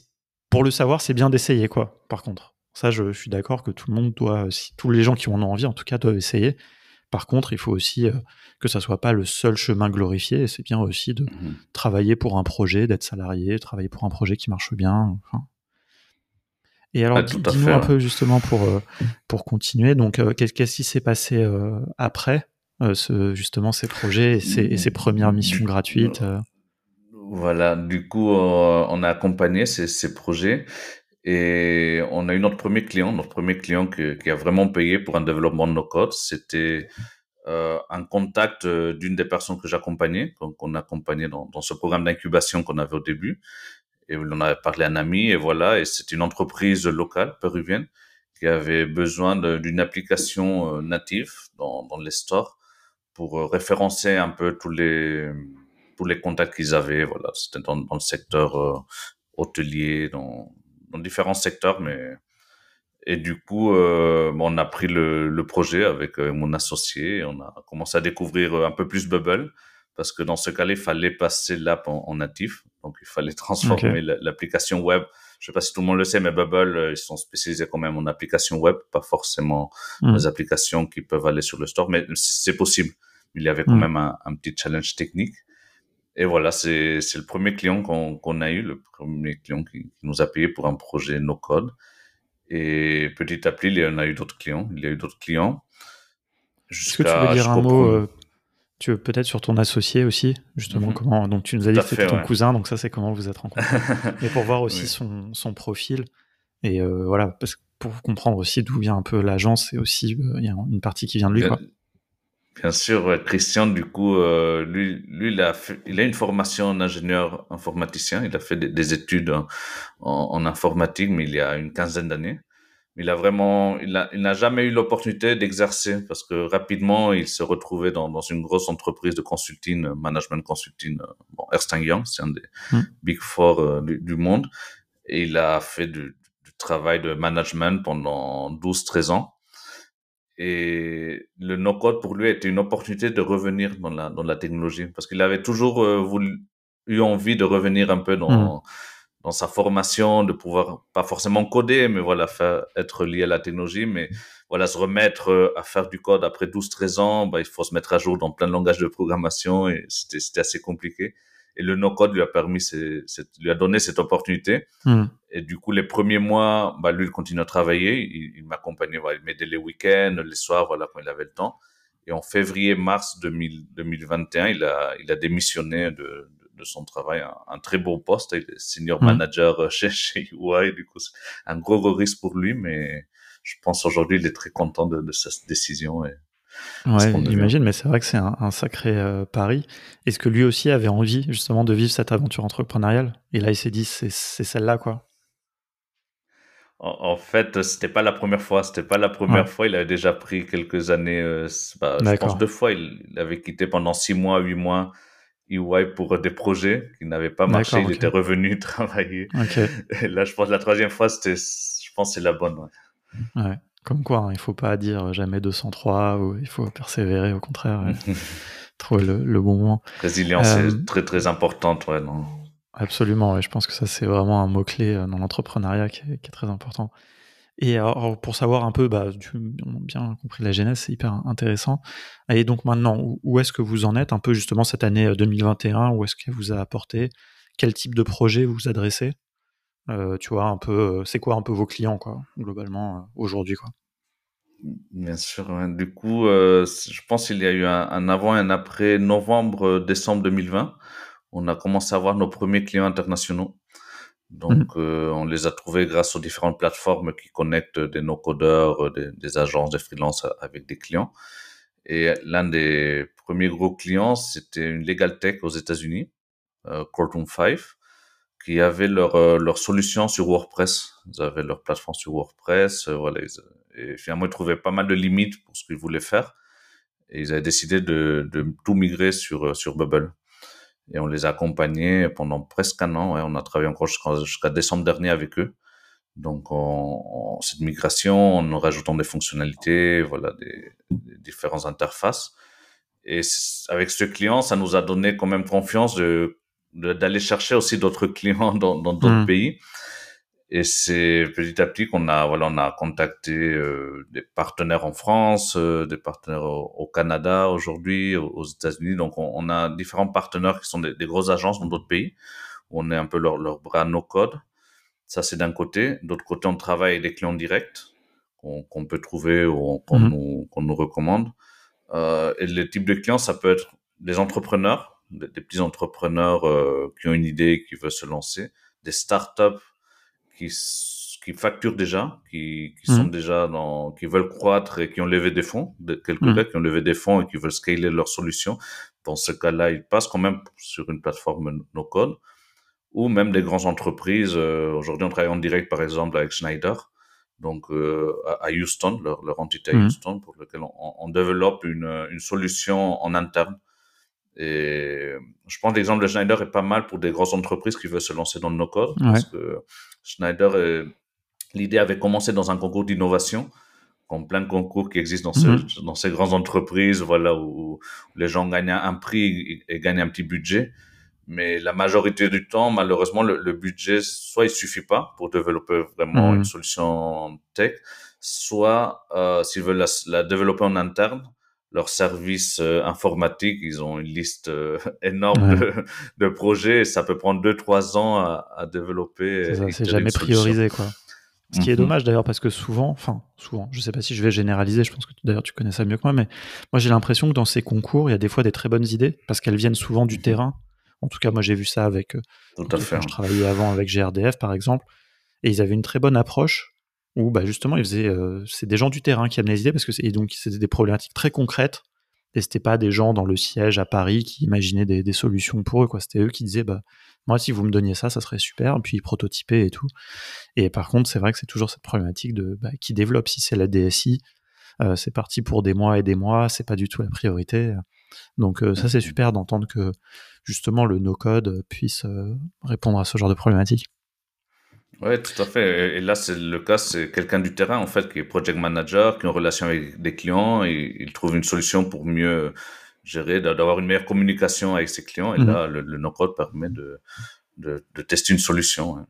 pour le savoir, c'est bien d'essayer, quoi. Par contre, ça, je, je suis d'accord que tout le monde doit, si, tous les gens qui en ont envie, en tout cas, doivent essayer. Par contre, il faut aussi euh, que ça soit pas le seul chemin glorifié. C'est bien aussi de mmh travailler pour un projet, d'être salarié, travailler pour un projet qui marche bien. Et alors, dis-nous un peu justement pour euh, pour continuer. Donc, euh, qu'est-ce qui s'est passé après ce, justement ces projets et ces, premières missions gratuites Voilà. Du coup, on a accompagné ces, ces projets et on a eu notre premier client, notre premier client qui, qui a vraiment payé pour un développement de nos codes. C'était euh, un contact euh, d'une des personnes que j'accompagnais, qu'on accompagnait dans, dans, ce programme d'incubation qu'on avait au début. Et on avait parlé à un ami, et voilà, et c'est une entreprise locale péruvienne qui avait besoin d'une application euh, native dans, dans les stores pour référencer un peu tous les tous les contacts qu'ils avaient. Voilà, c'était dans, dans, le secteur hôtelier, dans, dans différents secteurs, mais et du coup, euh, on a pris le, le projet avec euh, mon associé. Et on a commencé à découvrir euh, un peu plus Bubble parce que dans ce cas-là, il fallait passer l'app en, natif. Donc, il fallait transformer l'application web. Je sais pas si tout le monde le sait, mais Bubble, euh, ils sont spécialisés quand même en application web, pas forcément hmm. les applications qui peuvent aller sur le store, mais c'est possible. Il y avait quand hmm. même un, un, petit challenge technique. Et voilà, c'est le premier client qu'on a eu, le premier client qui, qui nous a payé pour un projet no code. Et petit à petit, il y en a eu d'autres clients. Il y a eu d'autres clients. Est-ce que tu veux dire un mot euh, tu veux peut-être sur ton associé aussi, justement, mhm. comment. Donc, tu nous as dit que c'était ton cousin, donc ça, c'est comment vous êtes rencontrés. Et pour voir aussi son, son, profil. Et euh, voilà, parce que pour comprendre aussi d'où vient un peu l'agence, et aussi, euh, il y a une partie qui vient de lui, quoi. Bien sûr, Christian, du coup, euh, lui, lui il, a il a une formation d'ingénieur informaticien. Il a fait des, études en, en, informatique, mais il y a une quinzaine d'années. Il a vraiment, il n'a il jamais eu l'opportunité d'exercer parce que rapidement, il se retrouvait dans, dans une grosse entreprise de consulting, management consulting, euh, bon, Ernst Young, c'est un des hmm. big four euh, du, du, monde. Et il a fait du, du travail de management pendant 12-13 ans. Et le no-code, pour lui, était une opportunité de revenir dans la, dans la technologie. Parce qu'il avait toujours euh, voulu, eu envie de revenir un peu dans, hmm. dans sa formation, de pouvoir, pas forcément coder, mais voilà, faire, être lié à la technologie. Mais voilà, se remettre euh, à faire du code après 12-13 ans, bah, il faut se mettre à jour dans plein de langages de programmation et c'était assez compliqué. Et le no-code lui a permis, lui a donné cette opportunité. Hmm. Et du coup, les premiers mois, bah, lui, il continue à travailler. Il, m'accompagnait, il m'aidait les week-ends, les soirs, voilà, quand il avait le temps. Et en février-mars 2021, il a, il a démissionné de, de, son travail, un, très beau poste. Il est senior hmm. manager chez, chez UI. Du coup, c'est un gros, gros risque pour lui, mais je pense aujourd'hui, il est très content de, de sa décision et Ouais, j'imagine, mais c'est vrai que c'est un, sacré euh, pari. Est-ce que lui aussi avait envie justement de vivre cette aventure entrepreneuriale? Et là, il s'est dit, c'est celle-là, quoi. En, fait, c'était pas la première fois. C'était pas la première fois. Il avait déjà pris quelques années. Euh, bah, je pense deux fois. Il, avait quitté pendant six mois, huit mois EY pour des projets qui n'avaient pas marché. Il était revenu travailler. Et là, je pense la troisième fois, c'était, je pense, c'est la bonne. ouais. Comme quoi, hein, il faut pas dire jamais 203 ou il faut persévérer, au contraire, trouver le, bon moment. Résilience est euh, très très importante, ouais, non Absolument, je pense que ça c'est vraiment un mot-clé euh, dans l'entrepreneuriat qui, est très important. Et alors, pour savoir un peu, bah, tu as bien compris la genèse, c'est hyper intéressant. Et donc maintenant, où, est-ce que vous en êtes un peu justement cette année 2021 Où est-ce qu'elle vous a apporté? Quel type de projet vous adressez? Euh, tu vois, un peu, euh, c'est quoi un peu vos clients, quoi, globalement, euh, aujourd'hui, quoi? Bien sûr. Du coup, je pense qu'il y a eu un, avant et un après novembre, décembre 2020. On a commencé à avoir nos premiers clients internationaux. Donc, mmh. on les a trouvés grâce aux différentes plateformes qui connectent des no-codeurs, des, des, agences, des freelances avec des clients. Et l'un des premiers gros clients, c'était une legal tech aux États-Unis, Courtroom 5 qui avaient leur, euh, leur solution sur WordPress. Ils avaient leur plateforme sur WordPress. Euh, voilà, et finalement, ils trouvaient pas mal de limites pour ce qu'ils voulaient faire. Et ils avaient décidé de, de tout migrer sur, euh, sur Bubble. Et on les a accompagnés pendant presque un an. on a travaillé encore jusqu'à décembre dernier avec eux. Donc, on, cette migration, en rajoutant des fonctionnalités, voilà, des, des différentes interfaces. Et avec ce client, ça nous a donné quand même confiance de d'aller chercher aussi d'autres clients dans d'autres hmm. pays. Et c'est petit à petit qu'on a voilà on a contacté euh, des partenaires en France, euh, des partenaires au, Canada aujourd'hui, aux, États-Unis. Donc on, a différents partenaires qui sont des, des grosses agences dans d'autres pays. Où on est un peu leur, leur bras no code. Ça c'est d'un côté. D'autre côté on travaille avec des clients directs qu'on peut trouver ou qu'on hmm. nous, qu'on nous recommande. Euh, et le type de clients ça peut être des entrepreneurs des, petits entrepreneurs euh, qui ont une idée, qui veulent se lancer, des startups qui, qui facturent déjà, qui, qui sont mmh. déjà dans, qui veulent croître et qui ont levé des fonds, quelques mmh. gars qui ont levé des fonds et qui veulent scaler leur solution. Dans ce cas-là, ils passent quand même sur une plateforme no-code ou même des grandes entreprises. Euh, aujourd'hui, on travaille en direct, par exemple, avec Schneider, donc euh, à Houston, leur, leur entité à mmh. Houston, pour lequel on, on développe une, une, solution en interne. Et je pense que l'exemple de Schneider est pas mal pour des grosses entreprises qui veulent se lancer dans le no-code, parce que Schneider, l'idée avait commencé dans un concours d'innovation, comme plein de concours qui existent dans, ce, dans ces grandes entreprises, voilà, où, les gens gagnent un prix et, gagnent un petit budget. Mais la majorité du temps, malheureusement, le, le, budget, soit il suffit pas pour développer vraiment une solution tech, soit euh, s'ils veulent la, la, développer en interne, leur service euh, informatique, ils ont une liste euh, énorme de, de, projets et ça peut prendre deux, trois ans à, à développer. C'est jamais priorisé, quoi. Ce qui est mmh dommage d'ailleurs parce que souvent, enfin souvent, je sais pas si je vais généraliser, je pense que d'ailleurs tu connais ça mieux que moi, mais moi j'ai l'impression que dans ces concours, il y a des fois des très bonnes idées parce qu'elles viennent souvent du mmh terrain en tout cas, moi, j'ai vu ça avec. Euh, tout à fait. Je travaillais avant avec GRDF, par exemple, et ils avaient une très bonne approche où, bah, justement, ils faisaient. Euh, c'est des gens du terrain qui amenaient les idées parce que et donc c'était des problématiques très concrètes. Et c'était pas des gens dans le siège à Paris qui imaginaient des, solutions pour eux, quoi. C'était eux qui disaient, bah, moi, si vous me donniez ça, ça serait super. Et puis, ils prototypaient et tout. Et par contre, c'est vrai que c'est toujours cette problématique de bah, qui développe. Si c'est la DSI, euh, c'est parti pour des mois et des mois. C'est pas du tout la priorité. Donc, ça, c'est super d'entendre que justement le no-code puisse euh, répondre à ce genre de problématiques. Oui, tout à fait. Et là, c'est le cas, c'est quelqu'un du terrain, en fait, qui est project manager, qui est en relation avec des clients, et il trouve une solution pour mieux gérer, d'avoir une meilleure communication avec ses clients. Et mhm. là, le, no-code permet de, de, tester une solution.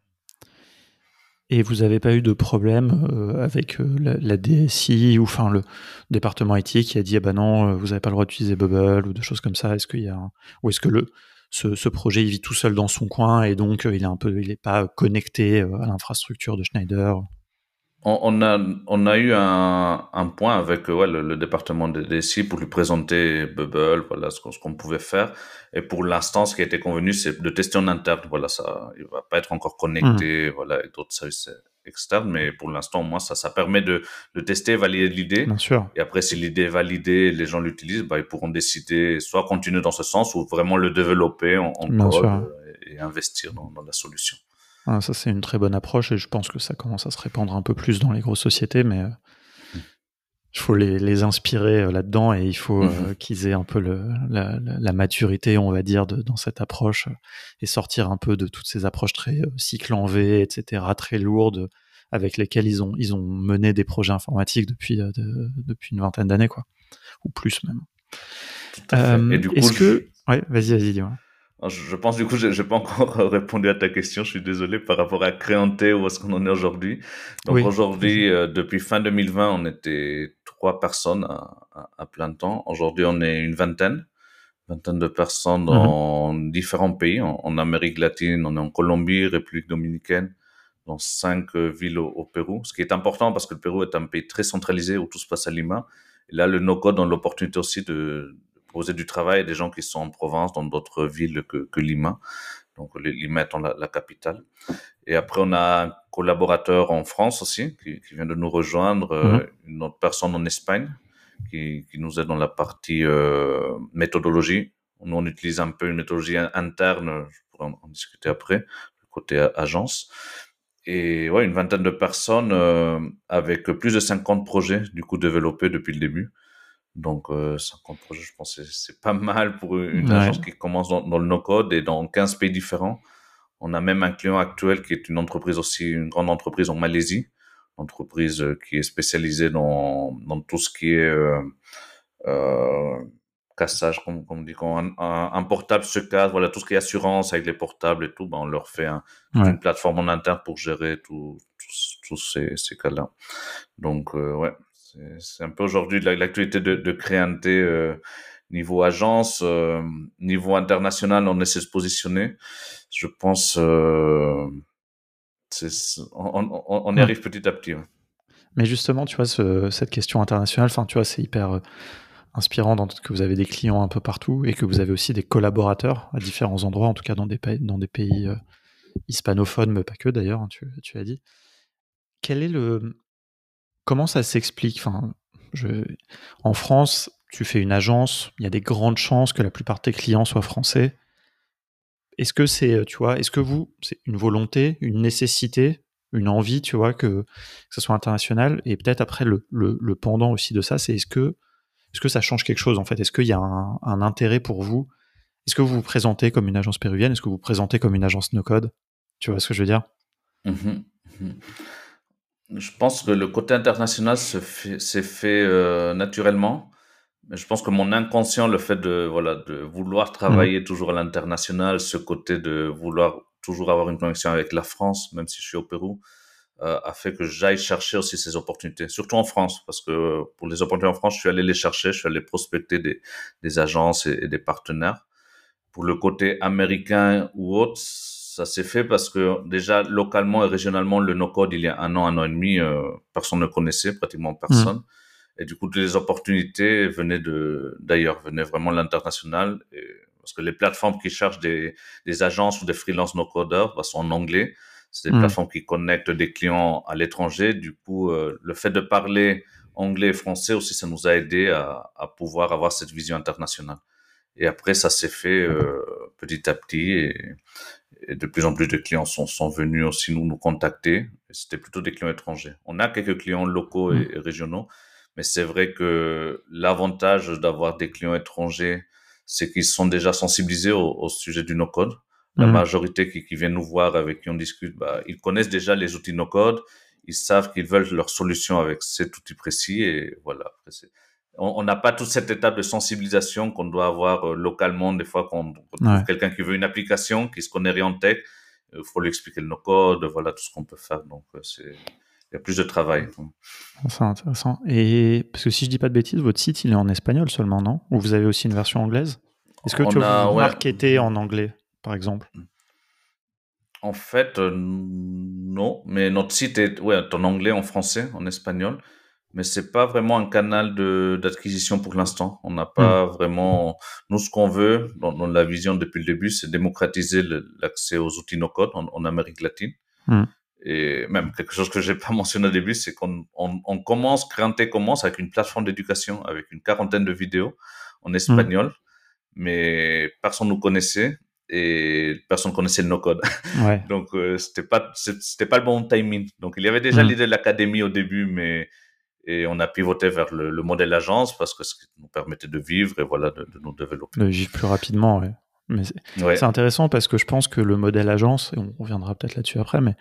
Et vous n'avez pas eu de problème euh, avec euh, la, DSI ou enfin le département IT qui a dit ah bah non, euh, vous n'avez pas le droit d'utiliser Bubble ou des choses comme ça? Est-ce qu'il y a ou est-ce que le ce, ce, projet il vit tout seul dans son coin et donc il est un peu il est pas connecté à l'infrastructure de Schneider on, a, on a eu un, un point avec ouais, le, département des DSI pour lui présenter Bubble, voilà ce qu'on pouvait faire. Et pour l'instant, ce qui a été convenu, c'est de tester en interne. Voilà, ça, il va pas être encore connecté, mmh. voilà, avec d'autres services externes, mais pour l'instant, moi, ça, ça permet de, de tester, valider l'idée. Bien sûr. Et après, si l'idée est validée, les gens l'utilisent, bah, ils pourront décider soit continuer dans ce sens ou vraiment le développer en, en code et, investir dans, dans la solution. Ah, ça, c'est une très bonne approche et je pense que ça commence à se répandre un peu plus dans les grosses sociétés, mais euh, il faut les, les inspirer euh, là-dedans et il faut euh, mhm. qu'ils aient un peu le, la, la, maturité, on va dire, de, dans cette approche et sortir un peu de toutes ces approches très cycle en V, etc., très lourdes, avec lesquelles ils ont, ils ont mené des projets informatiques depuis, depuis une vingtaine d'années, quoi, ou plus même. Est-ce que. Ouais, vas-y, vas-y, dis-moi. Je pense du coup, j'ai pas encore répondu à ta question. Je suis désolé par rapport à Créanté où est-ce qu'on en est aujourd'hui. Donc aujourd'hui, euh, depuis fin 2020, on était trois personnes à, à, plein temps. Aujourd'hui, on est une vingtaine, vingtaine de personnes mhm. dans différents pays. En, Amérique latine, on est en Colombie, République dominicaine, dans cinq euh, villes au, Pérou. Ce qui est important parce que le Pérou est un pays très centralisé où tout se passe à Lima. Et là, le no-code a l'opportunité aussi de, poser du travail des gens qui sont en province, dans d'autres villes que, que, Lima. Donc Lima étant la, la, capitale. Et après, on a un collaborateur en France aussi qui, qui vient de nous rejoindre, euh, mhm. une autre personne en Espagne qui, qui nous aide dans la partie euh, méthodologie. Nous, on utilise un peu une méthodologie interne, je pourrais en, discuter après, le côté agence. Et ouais, une vingtaine de personnes euh, avec plus de 50 projets du coup développés depuis le début. Donc, euh, 50 projets, je pense que c'est pas mal pour une agence qui commence dans, dans le no-code et dans 15 pays différents. On a même un client actuel qui est une entreprise aussi, une grande entreprise en Malaisie, entreprise euh, qui est spécialisée dans, dans tout ce qui est euh, euh, cassage, comme, comme on dit, quand un, un, portable se casse, voilà, tout ce qui est assurance avec les portables et tout, ben on leur fait un, une plateforme en interne pour gérer tous tout, ces, ces cas-là. Donc, euh, ouais, c'est un peu aujourd'hui l'actualité de, de Créanté euh, niveau agence, euh, niveau international, on essaie de se positionner. Je pense, euh, on, on, y arrive petit à petit. Mais justement, tu vois, ce, cette question internationale, enfin, tu vois, c'est hyper inspirant dans que vous avez des clients un peu partout et que vous avez aussi des collaborateurs à différents endroits, en tout cas dans des pays, dans des pays hispanophones, mais pas que d'ailleurs, hein, tu, tu as dit. quel est le. Comment ça s'explique? En France, tu fais une agence, il y a des grandes chances que la plupart de tes clients soient français. Est-ce que c'est, tu vois, est-ce que vous, c'est une volonté, une nécessité, une envie, tu vois, que, ce soit international? Et peut-être après, le, pendant aussi de ça, c'est est-ce que, est-ce que ça change quelque chose en fait? Est-ce qu'il y a un, un, intérêt pour vous? Est-ce que vous vous présentez comme une agence péruvienne? Est-ce que vous vous présentez comme une agence no-code Tu vois ce que je veux dire? Mmh mmh Je pense que le côté international s'est fait, fait euh, naturellement. Mais je pense que mon inconscient, le fait de, voilà, de vouloir travailler mmh. toujours à l'international, ce côté de vouloir toujours avoir une connexion avec la France, même si je suis au Pérou, euh, a fait que j'aille chercher aussi ces opportunités, surtout en France, parce que pour les opportunités en France, je suis allé les chercher, je suis allé prospecter des, des agences et, des partenaires. Pour le côté américain ou autre, ça s'est fait parce que déjà localement et régionalement, le no-code, il y a un an, un an et demi, euh, personne ne connaissait, pratiquement personne. Mmh. Et du coup, toutes les opportunités venaient de d'ailleurs, venaient vraiment de l'international. Parce que les plateformes qui cherchent des, des agences ou des freelance no-codeurs bah, sont en anglais. C'est des hmm. plateformes qui connectent des clients à l'étranger. Du coup, euh, le fait de parler anglais et français aussi, ça nous a aidé à, à pouvoir avoir cette vision internationale. Et après, ça s'est fait euh, petit à petit et, et, de plus en plus de clients sont, sont venus aussi nous, nous contacter. C'était plutôt des clients étrangers. On a quelques clients locaux et hmm. régionaux, mais c'est vrai que l'avantage d'avoir des clients étrangers, c'est qu'ils sont déjà sensibilisés au, sujet du no-code. La mhm. majorité qui, qui viennent nous voir, avec qui on discute, bah, ils connaissent déjà les outils no-code. Ils savent qu'ils veulent leur solution avec cet outil précis et voilà. On n'a pas toute cette étape de sensibilisation qu'on doit avoir euh, localement des fois quand on trouve quelqu'un qui veut une application, qui se connaît rien en tech. Il faut lui expliquer le no-code, voilà tout ce qu'on peut faire. Donc euh, c'est il y a plus de travail. C'est intéressant. Et parce que si je dis pas de bêtises, votre site il est en espagnol seulement, non? Ou vous avez aussi une version anglaise? Est-ce que tu as marketé en anglais, par exemple? En fait, euh, non. Mais notre site est ouais, en anglais, en français, en espagnol. Mais c'est pas vraiment un canal d'acquisition pour l'instant. On n'a pas hmm. vraiment. Nous, ce qu'on veut dans, la vision depuis le début, c'est démocratiser l'accès aux outils no-code en, Amérique latine. Hmm. Et même quelque chose que j'ai pas mentionné au début, c'est qu'on on, on commence, Créanté commence avec une plateforme d'éducation, avec une quarantaine de vidéos en hmm. espagnol, mais personne nous connaissait et personne connaissait le no-code. Ouais. Donc euh, c'était pas c'était pas le bon timing. Donc il y avait déjà l'idée de l'académie au début, mais et on a pivoté vers le, le, modèle agence parce que ce qui nous permettait de vivre et voilà de, de nous développer. De vivre plus rapidement, ouais. Mais c'est intéressant parce que je pense que le modèle agence, et on reviendra peut-être là-dessus après, mais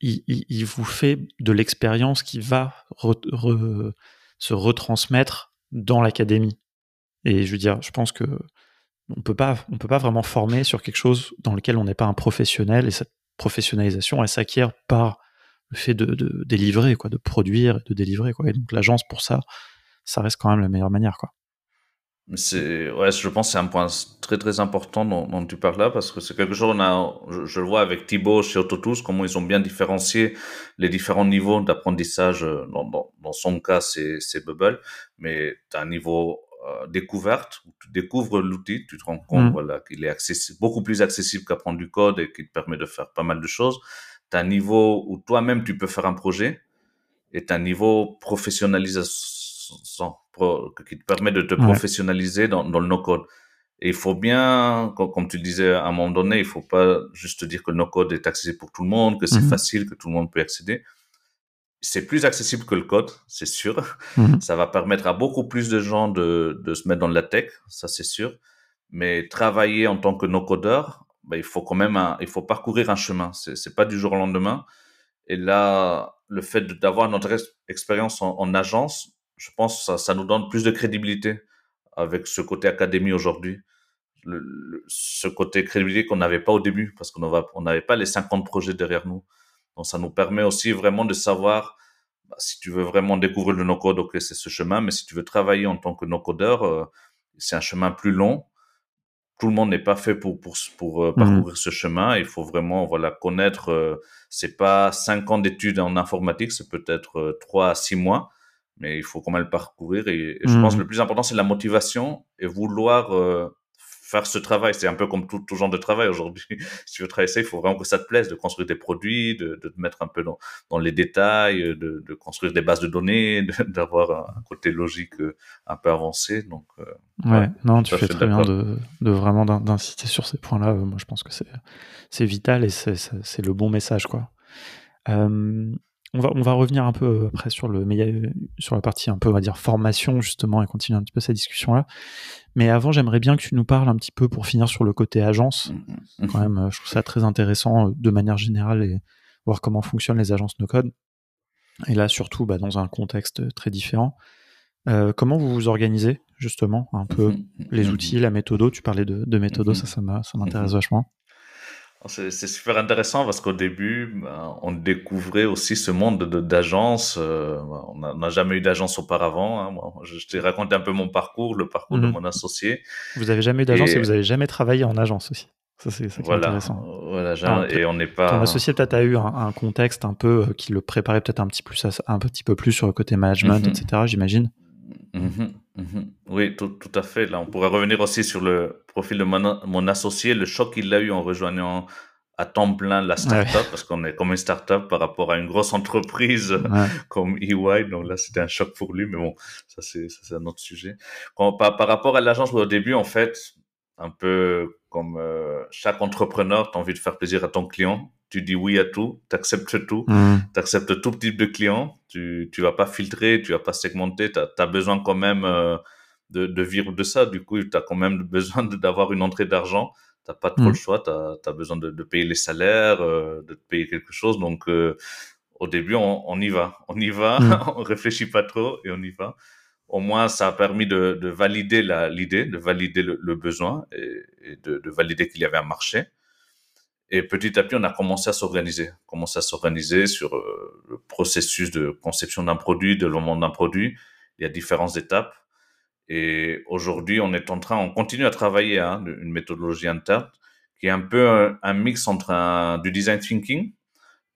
il, vous fait de l'expérience qui va se retransmettre dans l'académie. Et je veux dire, je pense que on peut pas, on peut pas vraiment former sur quelque chose dans lequel on n'est pas un professionnel. Et cette professionnalisation, elle s'acquiert par le fait de, de, délivrer, quoi, de produire et de délivrer, quoi. Et donc l'agence pour ça, ça reste quand même la meilleure manière, quoi. C'est, ouais, je pense que c'est un point très très important dont, dont tu parles là parce que c'est quelque chose on a, je, le vois avec Thibaut chez Autotools, comment ils ont bien différencié les différents niveaux d'apprentissage. Euh, dans, dans, dans, son cas, c'est, c'est Bubble, mais tu as un niveau euh, découverte où tu découvres l'outil, tu te rends compte mmh. voilà, qu'il est beaucoup plus accessible qu'apprendre du code et qu'il te permet de faire pas mal de choses. Tu as un niveau où toi-même tu peux faire un projet et tu as un niveau professionnalisation qui te permet de te professionnaliser dans, dans le no-code. Et il faut bien, comme, tu disais à un moment donné, il faut pas juste dire que le no-code est accessible pour tout le monde, que c'est mhm. facile, que tout le monde peut accéder. C'est plus accessible que le code, c'est sûr. Mhm. Ça va permettre à beaucoup plus de gens de, de se mettre dans la tech, ça c'est sûr. Mais travailler en tant que no-codeur, ben, il faut quand même, il faut parcourir un chemin. C'est pas du jour au lendemain. Et là, le fait d'avoir notre expérience en, en agence, je pense que ça, nous donne plus de crédibilité avec ce côté académie aujourd'hui. Ce côté crédibilité qu'on n'avait pas au début parce qu'on n'avait pas les 50 projets derrière nous. Donc ça nous permet aussi vraiment de savoir bah, si tu veux vraiment découvrir le no-code, ok, c'est ce chemin, mais si tu veux travailler en tant que no-codeur, euh, c'est un chemin plus long. Tout le monde n'est pas fait pour, pour, pour euh, mmh. parcourir ce chemin. Il faut vraiment voilà, connaître, euh, c'est pas 5 ans d'études en informatique, c'est peut-être 3 à 6 mois mais il faut quand même le parcourir. Et, je pense que mmh. le plus important, c'est la motivation et vouloir euh, faire ce travail. C'est un peu comme tout, tout genre de travail aujourd'hui. si tu veux travailler ça, il faut vraiment que ça te plaise, de construire des produits, de, de te mettre un peu dans, dans les détails, de, de construire des bases de données, d'avoir un côté logique euh, un peu avancé. Donc, euh, ouais, non, tu fais très bien de, de vraiment d'inciter sur ces points-là. Moi, je pense que c'est c'est vital et c'est le bon message, quoi. Euh, on va, on va revenir un peu euh, après sur, le, sur la partie un peu, on va dire, formation, justement, et continuer un petit peu cette discussion-là. Mais avant, j'aimerais bien que tu nous parles un petit peu, pour finir, sur le côté agence. Mm-hmm. Quand même, euh, je trouve ça très intéressant euh, de manière générale et voir comment fonctionnent les agences no-code. Et là, surtout, bah, dans un contexte très différent. comment vous vous organisez, justement, un peu mm-hmm. les outils, la méthode Tu parlais de, de méthodo, ça, ça m'intéresse vachement. C'est super intéressant parce qu'au début, ben, on découvrait aussi ce monde d'agence. Euh, on n'a jamais eu d'agence auparavant. Hein. je, t'ai raconté un peu mon parcours, le parcours de mhm. mon associé. Vous avez jamais eu d'agence et, vous avez jamais travaillé en agence aussi. Ça, c'est voilà, intéressant. Voilà, et on n'est pas. Ton associé peut-être a eu un, contexte un peu euh, qui le préparait peut-être un petit plus, un petit peu plus sur le côté management, mhm. etc. J'imagine. Mhm. Mhm. Oui, tout, tout, à fait. Là, on pourrait revenir aussi sur le profil de mon, associé, le choc qu'il a eu en rejoignant à temps plein la startup, parce qu'on est comme une startup par rapport à une grosse entreprise comme EY. Donc là, c'était un choc pour lui, mais bon, ça c'est un autre sujet. par, par rapport à l'agence, au début, en fait, un peu comme euh, chaque entrepreneur, tu as envie de faire plaisir à ton client. Tu dis oui à tout, tu acceptes tout, mm. tu acceptes tout type de client. Tu ne vas pas filtrer, tu vas pas segmenter. Tu as, besoin quand même euh, de, de, vivre de ça. Du coup, tu as quand même besoin d'avoir une entrée d'argent. Tu n'as pas trop mm. le choix. Tu as, besoin de, de, payer les salaires, euh, de te payer quelque chose. Donc, au début, on, on, y va. On y va, mm. on réfléchit pas trop et on y va au moins ça a permis de, de valider l'idée, de valider le, besoin et, de, de, valider qu'il y avait un marché. Et petit à petit, on a commencé à s'organiser, commencé à s'organiser sur euh, le processus de conception d'un produit, de développement d'un produit. Il y a différentes étapes. Et aujourd'hui, on est en train, on continue à travailler hein, une méthodologie interne qui est un peu un, mix entre un, du design thinking,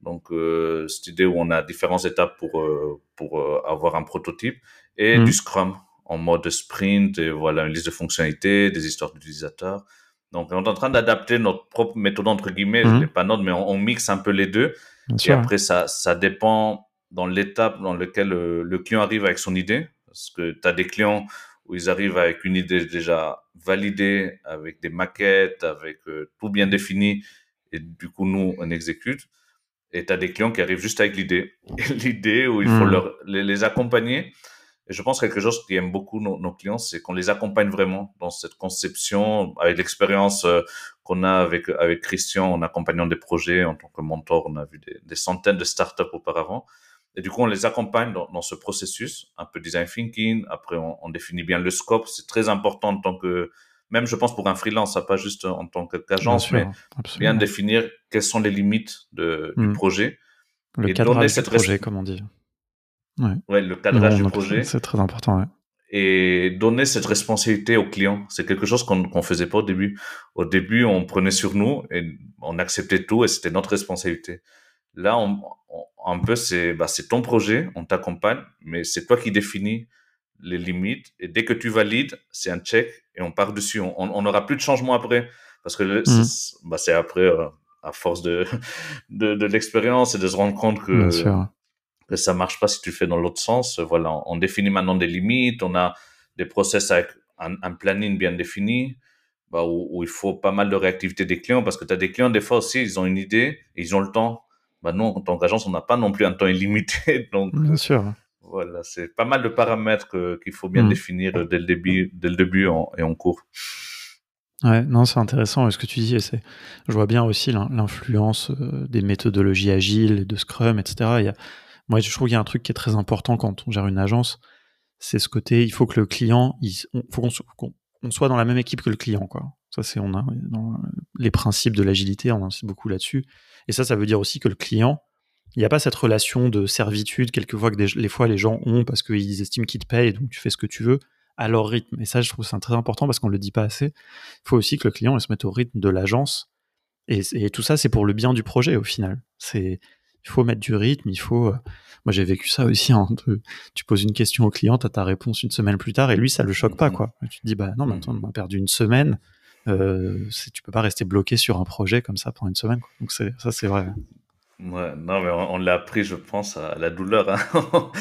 donc euh, cette idée où on a différentes étapes pour euh, pour euh, avoir un prototype, et mhm. du Scrum en mode sprint, et voilà, une liste de fonctionnalités, des histoires d'utilisateurs. Donc, on est en train d'adapter notre propre méthode, entre guillemets, mmh. pas notre, mais on, mixe un peu les deux. et après, ça, ça dépend dans l'étape dans laquelle le, client arrive avec son idée. Parce que tu as des clients où ils arrivent avec une idée déjà validée, avec des maquettes, avec euh, tout bien défini, et du coup, nous, on exécute. Et tu as des clients qui arrivent juste avec l'idée. L'idée où il faut mmh. leur, les accompagner et je pense quelque chose qui aime beaucoup nos, clients, c'est qu'on les accompagne vraiment dans cette conception, avec l'expérience euh, qu'on a avec, avec Christian en accompagnant des projets en tant que mentor. On a vu des, des centaines de startups auparavant. Et du coup, on les accompagne dans, dans ce processus, un peu design thinking. Après, on, on définit bien le scope. C'est très important en tant que, même je pense pour un freelance, pas juste en tant qu'agence, mais bien définir quelles sont les limites de, du hmm. projet. Le cadre du projet, comme on dit. Ouais. le cadrage du projet. C'est très important, ouais. Et donner cette responsabilité au client, c'est quelque chose qu'on ne faisait pas au début. Au début, on prenait sur nous et on acceptait tout et c'était notre responsabilité. Là, on, un peu, c'est bah, ton projet, on t'accompagne, mais c'est toi qui définis les limites. Et dès que tu valides, c'est un check et on part dessus. On n'aura plus de changement après. Parce que mmh. bah, c'est après, euh, à force de, de, de l'expérience et de se rendre compte que que ça marche pas si tu fais dans l'autre sens. Voilà, on définit maintenant des limites, on a des process avec un, planning bien défini, bah, où, il faut pas mal de réactivité des clients, parce que tu as des clients, des fois aussi, ils ont une idée, ils ont le temps. Bah, nous, en tant qu'agence, on n'a pas non plus un temps illimité. Donc, bien sûr. Voilà, c'est pas mal de paramètres qu'il faut bien mm. définir dès le début, dès le début et en cours. Ouais, non, c'est intéressant ce que tu dis. C'est, je vois bien aussi l'influence euh, des méthodologies agiles, de Scrum, etc. Il y a, moi, je trouve qu'il y a un truc qui est très important quand on gère une agence, c'est ce côté, il faut que le client, il faut qu'on soit dans la même équipe que le client, quoi. Ça, c'est on a les principes de l'agilité, on insiste beaucoup là-dessus. Et ça, ça veut dire aussi que le client, il n'y a pas cette relation de servitude quelquefois que des, les fois les gens ont parce qu'ils estiment qu'ils te payent, donc tu fais ce que tu veux à leur rythme. Et ça, je trouve c'est très important parce qu'on le dit pas assez. Il faut aussi que le client se mette au rythme de l'agence. Et, et, tout ça, c'est pour le bien du projet au final. C'est il faut mettre du rythme, il faut. Euh, moi, j'ai vécu ça aussi. Hein, tu poses une question au client, tu as ta réponse une semaine plus tard, et lui, ça le choque pas, mmh. quoi. Tu te dis, bah non, maintenant, on a perdu une semaine. euh, tu peux pas rester bloqué sur un projet comme ça pendant une semaine. Donc ça, c'est vrai. Ouais, non, mais on, l'a appris, je pense, à la douleur hein.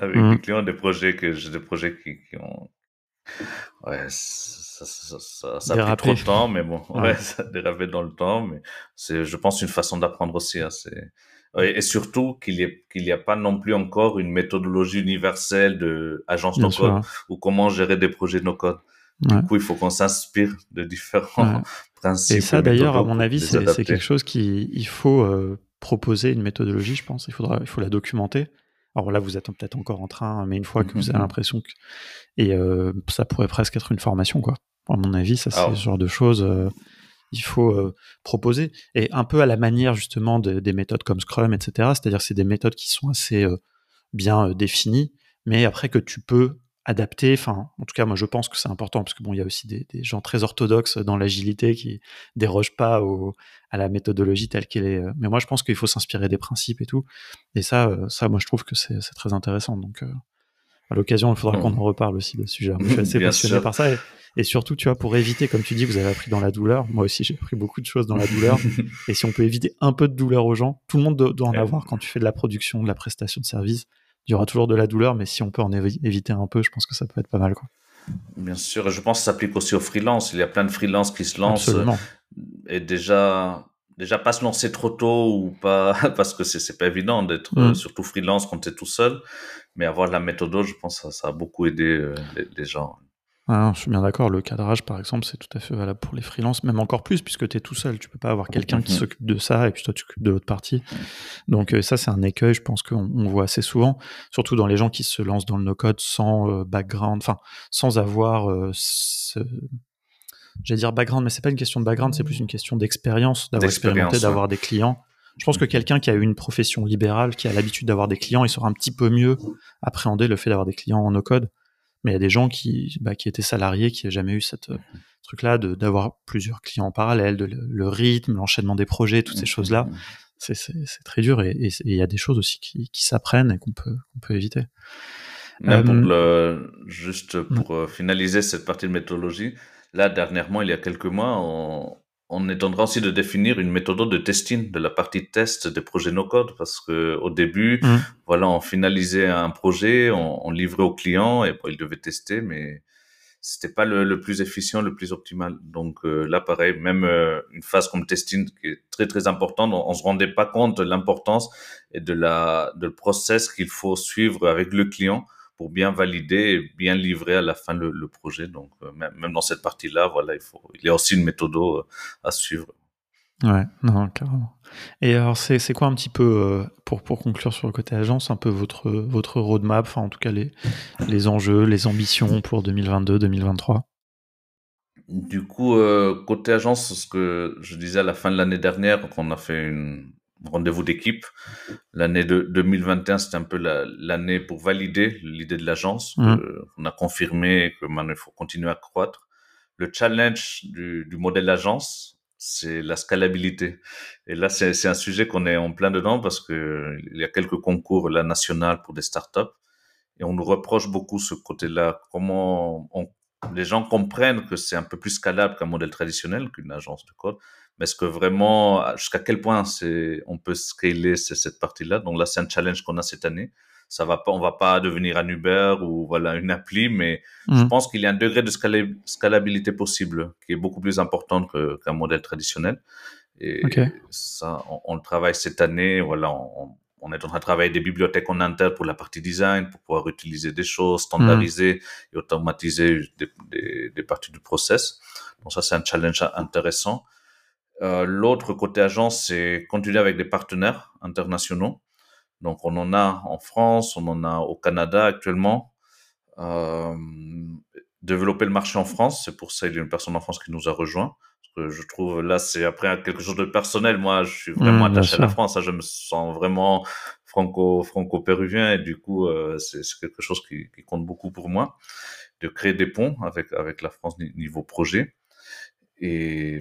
avec mmh. les clients, des projets que des projets qui, ont, ouais, ça, ça, ça, ça a pris trop de temps, mais bon, ouais, ça a dérapé dans le temps, mais c'est, je pense, une façon d'apprendre aussi. Hein, c'est, et surtout qu'il n'y qu'il a pas non plus encore une méthodologie universelle de agence no code ou comment gérer des projets no code. Du coup, il faut qu'on s'inspire de différents principes. Et ça, d'ailleurs, à mon avis, c'est quelque chose qui il faut euh, proposer une méthodologie, je pense. Il faudra, il faut la documenter. Alors là, vous êtes peut-être encore en train, mais une fois que vous avez mm-hmm. l'impression que et euh, ça pourrait presque être une formation, quoi. À mon avis, ça c'est ce genre de choses. Euh, il faut proposer et un peu à la manière justement des méthodes comme Scrum, etc. C'est-à-dire que c'est des méthodes qui sont assez bien définies, mais après que tu peux adapter. Enfin, en tout cas, moi je pense que c'est important parce que bon, il y a aussi des, gens très orthodoxes dans l'agilité qui dérogent pas à la méthodologie telle qu'elle est. Mais moi, je pense qu'il faut s'inspirer des principes et tout. Et ça, ça, moi je trouve que c'est très intéressant. Donc à l'occasion, il faudra qu'on en reparle aussi de ce sujet. je suis assez passionné par ça. Et surtout, tu vois, pour éviter, comme tu dis, vous avez appris dans la douleur. Moi aussi, j'ai appris beaucoup de choses dans la douleur. et si on peut éviter un peu de douleur aux gens, tout le monde doit en avoir quand tu fais de la production, de la prestation de service. Il y aura toujours de la douleur, mais si on peut en éviter un peu, je pense que ça peut être pas mal, quoi. Bien sûr, je pense que ça s'applique aussi aux freelances. Il y a plein de freelances qui se lancent. Absolument. Et déjà, déjà pas se lancer trop tôt ou pas, parce que c'est pas évident d'être mm. surtout freelance quand tu es tout seul. Mais avoir la méthode, je pense que ça, ça a beaucoup aidé euh, les, gens. Ah, je suis bien d'accord. Le cadrage, par exemple, c'est tout à fait valable pour les freelances, même encore plus, puisque tu es tout seul. Tu peux pas avoir quelqu'un qui mhm. s'occupe de ça et puis toi, tu t'occupes de l'autre partie. Donc, euh, ça, c'est un écueil, je pense qu'on voit assez souvent, surtout dans les gens qui se lancent dans le no-code sans euh, background, enfin, sans avoir ce... J'allais dire background, mais c'est pas une question de background, c'est plus une question d'expérience, d'avoir expérimenté, d'avoir des clients. Je pense que quelqu'un qui a eu une profession libérale, qui a l'habitude d'avoir des clients, il saura un petit peu mieux appréhender le fait d'avoir des clients en no-code. Mais il y a des gens qui, bah, qui étaient salariés, qui n'ont jamais eu cette euh, truc-là d'avoir plusieurs clients en parallèle, de, le, rythme, l'enchaînement des projets, toutes ces mmh, choses-là. Mmh, mmh. C'est très dur et il y a des choses aussi qui, qui s'apprennent et qu'on peut, éviter. pour le, juste pour euh, finaliser cette partie de méthodologie, là, dernièrement, il y a quelques mois, on, on est en train aussi de définir une méthode de testing de la partie test des projets no-code parce que au début, mmh. voilà, on finalisait un projet, on, livrait au client et il devait tester, mais c'était pas le, plus efficient, le plus optimal. Donc euh, là, pareil, même euh, une phase comme testing qui est très très importante, on, on se rendait pas compte de l'importance et de la de le process qu'il faut suivre avec le client pour bien valider et bien livrer à la fin le, le projet. Donc, euh, même, même, dans cette partie-là, voilà, il faut, il y a aussi une méthode euh, à suivre. Ouais, non, carrément. Et alors, c'est, c'est quoi un petit peu, euh, pour, pour conclure sur le côté agence, un peu votre, votre roadmap, enfin, en tout cas, les, les enjeux, les ambitions pour 2022-2023 Du coup, côté agence, ce que je disais à la fin de l'année dernière, qu'on a fait une, rendez-vous d'équipe. L'année de 2021, c'était un peu l'année pour valider l'idée de l'agence. Mmh. on a confirmé que maintenant, il faut continuer à croître. Le challenge du, du modèle d'agence, c'est la scalabilité. Et là, c'est un sujet qu'on est en plein dedans parce que il y a quelques concours là national pour des startups et on nous reproche beaucoup ce côté-là. Comment on, les gens comprennent que c'est un peu plus scalable qu'un modèle traditionnel, qu'une agence de code, mais est-ce que vraiment, jusqu'à quel point c'est, on peut scaler cette partie-là? Donc là, c'est un challenge qu'on a cette année. Ça va pas, on va pas devenir un Uber ou voilà une appli, mais je mmh. pense qu'il y a un degré de scalabilité possible qui est beaucoup plus important qu'un modèle traditionnel. Et ça, on, le travaille cette année. Voilà, on, on, est en train de travailler des bibliothèques en interne pour la partie design, pour pouvoir utiliser des choses, standardiser mmh. et automatiser des, des, des parties du process. Donc ça, c'est un challenge intéressant. Euh, l'autre côté agence, c'est continuer avec des partenaires internationaux. Donc, on en a en France, on en a au Canada actuellement. Euh, développer le marché en France, c'est pour ça qu'il y a une personne en France qui nous a rejoint. Parce que je trouve, là, c'est après quelque chose de personnel. Moi, je suis vraiment mmh, attaché à la France. Hein. je me sens vraiment franco, franco-péruvien et du coup, euh, c'est quelque chose qui, qui, compte beaucoup pour moi. De créer des ponts avec, avec la France niveau projet. Et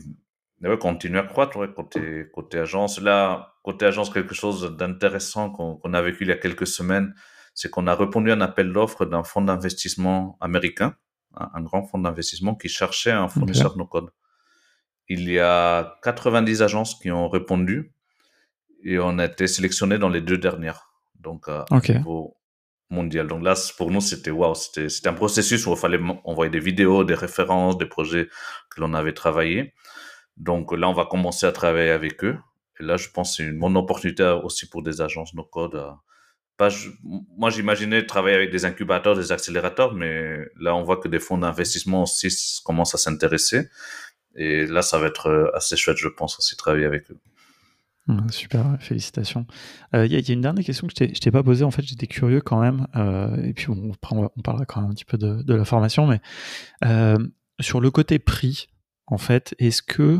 ouais, continuer à croître, côté, côté agence. Là, côté agence, quelque chose d'intéressant qu'on a vécu il y a quelques semaines, c'est qu'on a répondu à un appel d'offres d'un fonds d'investissement américain, un, grand fonds d'investissement qui cherchait un fournisseur de no code. il y a 90 agences qui ont répondu et on a été sélectionné dans les deux dernières. Donc, à niveau mondial. Donc là, pour nous, c'était waouh, c'était un processus où il fallait envoyer des vidéos, des références, des projets que l'on avait travaillé. Donc là, on va commencer à travailler avec eux. Et là, je pense que c'est une bonne opportunité aussi pour des agences no code. Pas, moi, j'imaginais travailler avec des incubateurs, des accélérateurs, mais là, on voit que des fonds d'investissement aussi commencent à s'intéresser. Et là, ça va être euh, assez chouette, je pense, aussi travailler avec eux. Super, félicitations. Il euh, y, a une dernière question que je ne t'ai pas posée. En fait, j'étais curieux quand même. Euh, et puis, on, on, parlera quand même un petit peu de la formation. Mais sur le côté prix, en fait, est-ce que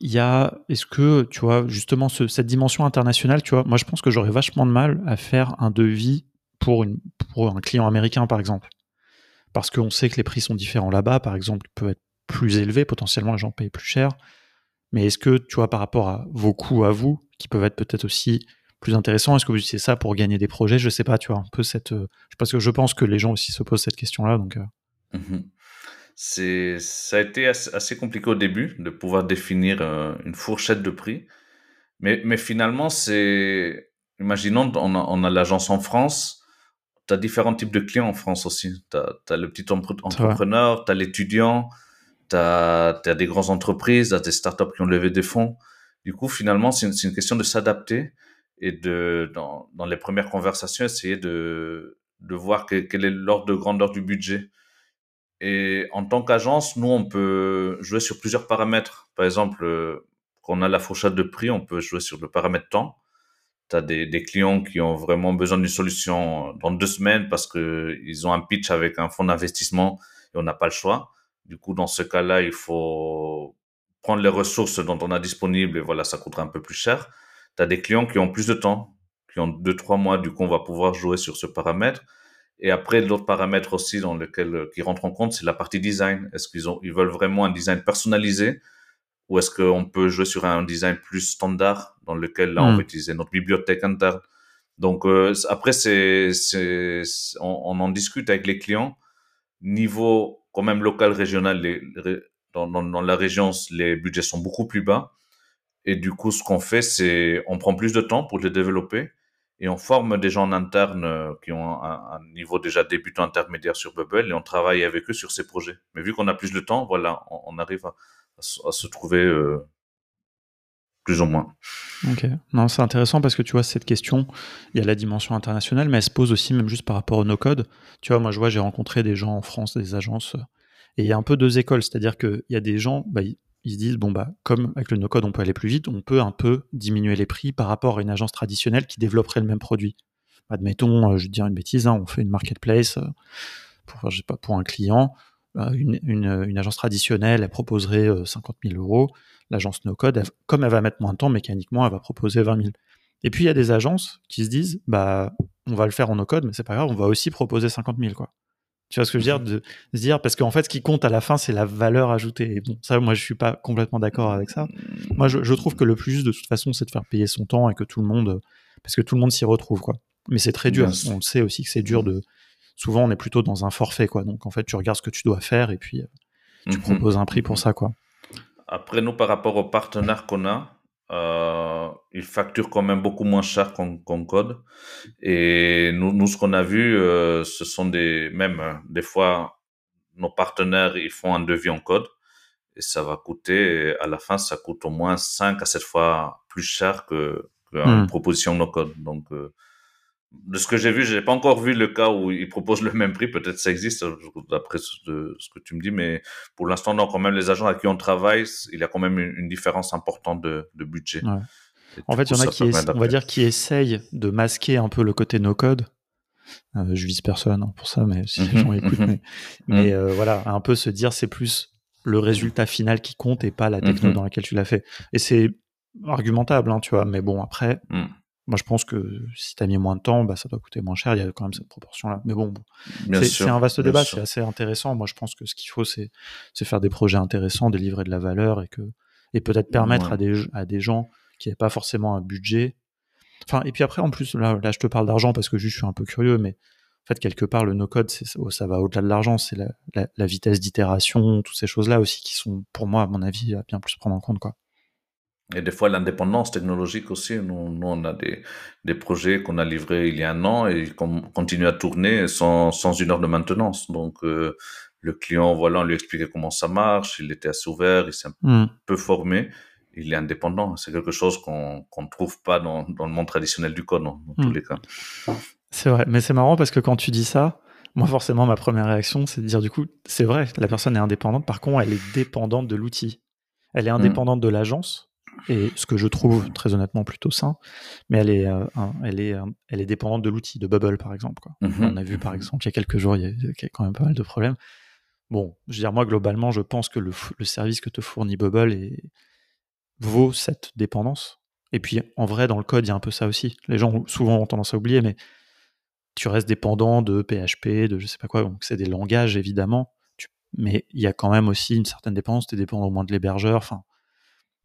il y a, est-ce que, tu vois, justement, cette dimension internationale, tu vois, moi je pense que j'aurais vachement de mal à faire un devis pour, un client américain, par exemple. Parce qu'on sait que les prix sont différents là-bas, par exemple, peuvent être plus élevés, potentiellement les gens payent plus cher. Mais est-ce que, tu vois, par rapport à vos coûts à vous, qui peuvent être peut-être aussi plus intéressants, est-ce que vous utilisez ça pour gagner des projets? Je sais pas, tu vois, un peu cette. Euh, parce que je pense que les gens aussi se posent cette question-là, donc. Euh. Mmh c'est, ça a été assez, compliqué au début de pouvoir définir euh, une fourchette de prix. Mais, mais finalement, c'est, imaginons, on a, on a l'agence en France, tu as différents types de clients en France aussi. Tu as, le petit entrepreneur, tu as l'étudiant, tu as, des grandes entreprises, tu as des startups qui ont levé des fonds. Du coup, finalement, c'est une, une, question de s'adapter et de, dans, dans, les premières conversations, essayer de, de voir quel est l'ordre de grandeur du budget. Et en tant qu'agence, nous, on peut jouer sur plusieurs paramètres. Par exemple, euh, quand on a la fourchette de prix, on peut jouer sur le paramètre temps. Tu as des, des, clients qui ont vraiment besoin d'une solution dans deux semaines parce qu'ils ont un pitch avec un fonds d'investissement et on n'a pas le choix. Du coup, dans ce cas-là, il faut prendre les ressources dont on a disponibles et voilà, ça coûtera un peu plus cher. Tu as des clients qui ont plus de temps, qui ont deux, trois mois. Du coup, on va pouvoir jouer sur ce paramètre. Et après, l'autre paramètre aussi dans lequel euh, qui rentre en compte, c'est la partie design. Est-ce qu'ils ont, ils veulent vraiment un design personnalisé ou est-ce qu'on peut jouer sur un design plus standard dans lequel là on hmm. va utiliser notre bibliothèque interne? Donc euh, après, c'est, c'est, on, en discute avec les clients. Niveau quand même local, régional, les, dans, dans, dans la région, les budgets sont beaucoup plus bas. Et du coup, ce qu'on fait, c'est on prend plus de temps pour les développer et on forme des gens en interne euh, qui ont un, niveau déjà débutant intermédiaire sur Bubble et on travaille avec eux sur ces projets. Mais vu qu'on a plus de temps, voilà, on, arrive à, se trouver euh, plus ou moins. Ok, non, c'est intéressant parce que tu vois, cette question, il y a la dimension internationale, mais elle se pose aussi même juste par rapport au no-code. Tu vois, moi je vois, j'ai rencontré des gens en France, des agences, et il y a un peu deux écoles, c'est-à-dire qu'il y a des gens, bah, ils se disent bon bah comme avec le no-code on peut aller plus vite, on peut un peu diminuer les prix par rapport à une agence traditionnelle qui développerait le même produit. Admettons, euh, je vais dire une bêtise, hein, on fait une marketplace euh, pour, un client, euh, une, une, agence traditionnelle, elle proposerait 50 000 euros. L'agence no-code, comme elle va mettre moins de temps, mécaniquement, elle va proposer 20 000. Et puis il y a des agences qui se disent bah on va le faire en no-code, mais c'est pas grave, on va aussi proposer 50 000 quoi. Tu vois ce que je veux dire De se dire, parce qu'en fait, ce qui compte à la fin, c'est la valeur ajoutée. Et bon, ça, moi, je suis pas complètement d'accord avec ça. Moi, je, trouve que le plus juste, de toute façon, c'est de faire payer son temps et que tout le monde, parce que tout le monde s'y retrouve, quoi. Mais c'est très dur. On le sait aussi que c'est dur de. Souvent, on est plutôt dans un forfait, quoi. Donc, en fait, tu regardes ce que tu dois faire et puis euh, tu mhm. proposes un prix pour ça, quoi. Après, nous, par rapport aux partenaires qu'on a, euh, ils facturent quand même beaucoup moins cher qu'on code. Et nous, nous ce qu'on a vu, euh, ce sont des, même euh, des fois, nos partenaires, ils font un devis en code et ça va coûter, à la fin, ça coûte au moins 5 à 7 fois plus cher que, qu'une hmm. proposition no code. Donc, euh, de ce que j'ai vu, j'ai pas encore vu le cas où ils proposent le même prix. Peut-être ça existe d'après ce, que tu me dis, mais pour l'instant, non, quand même, les agents avec qui on travaille, il y a quand même une, différence importante de, budget. En fait, il y en a qui, on va dire, qui essayent de masquer un peu le côté no-code. Euh, je vise personne hein, pour ça, mais si les gens écoutent, mais, euh, voilà, un peu se dire c'est plus le résultat final qui compte et pas la techno dans laquelle tu l'as fait. Et c'est argumentable, hein, tu vois, mais bon, après. Moi, je pense que si tu as mis moins de temps, bah, ça doit coûter moins cher. Il y a quand même cette proportion-là. Mais bon, c'est un vaste débat, c'est assez intéressant. Moi, je pense que ce qu'il faut, c'est faire des projets intéressants, délivrer de la valeur et, que, et peut-être permettre à, des, à des gens qui n'avaient pas forcément un budget. Enfin, et puis après, en plus, là, là je te parle d'argent parce que juste, je suis un peu curieux, mais En fait, quelque part, le no-code, ça va au-delà de l'argent, c'est la, vitesse d'itération, toutes ces choses-là aussi qui sont, pour moi, à mon avis, à bien plus prendre en compte. Quoi. Et des fois, l'indépendance technologique aussi. Nous, on a des, des projets qu'on a livrés il y a un an et qu'on continue à tourner sans, sans une heure de maintenance. Donc, euh, le client, voilà, on lui expliquait comment ça marche, il était assez ouvert, il s'est un hmm. peu formé, il est indépendant. C'est quelque chose qu'on ne trouve pas dans, dans, le monde traditionnel du code, dans, tous hmm. les cas. C'est vrai, mais c'est marrant parce que quand tu dis ça, moi forcément ma première réaction c'est de dire du coup c'est vrai, la personne est indépendante, par contre elle est dépendante de l'outil. Elle est hmm. indépendante de l'agence, et ce que je trouve très honnêtement plutôt sain, mais elle est, euh, elle est, elle est dépendante de l'outil, de Bubble par exemple. Quoi. Mhm. On a vu par exemple il y a quelques jours, il y, a, quand même pas mal de problèmes. Bon, je veux dire, moi globalement, je pense que le, le service que te fournit Bubble est, vaut cette dépendance. Et puis en vrai, dans le code, il y a un peu ça aussi. Les gens souvent ont tendance à oublier, mais tu restes dépendant de PHP, de je sais pas quoi, donc c'est des langages évidemment, mais il y a quand même aussi une certaine dépendance, tu es dépendant au moins de l'hébergeur, enfin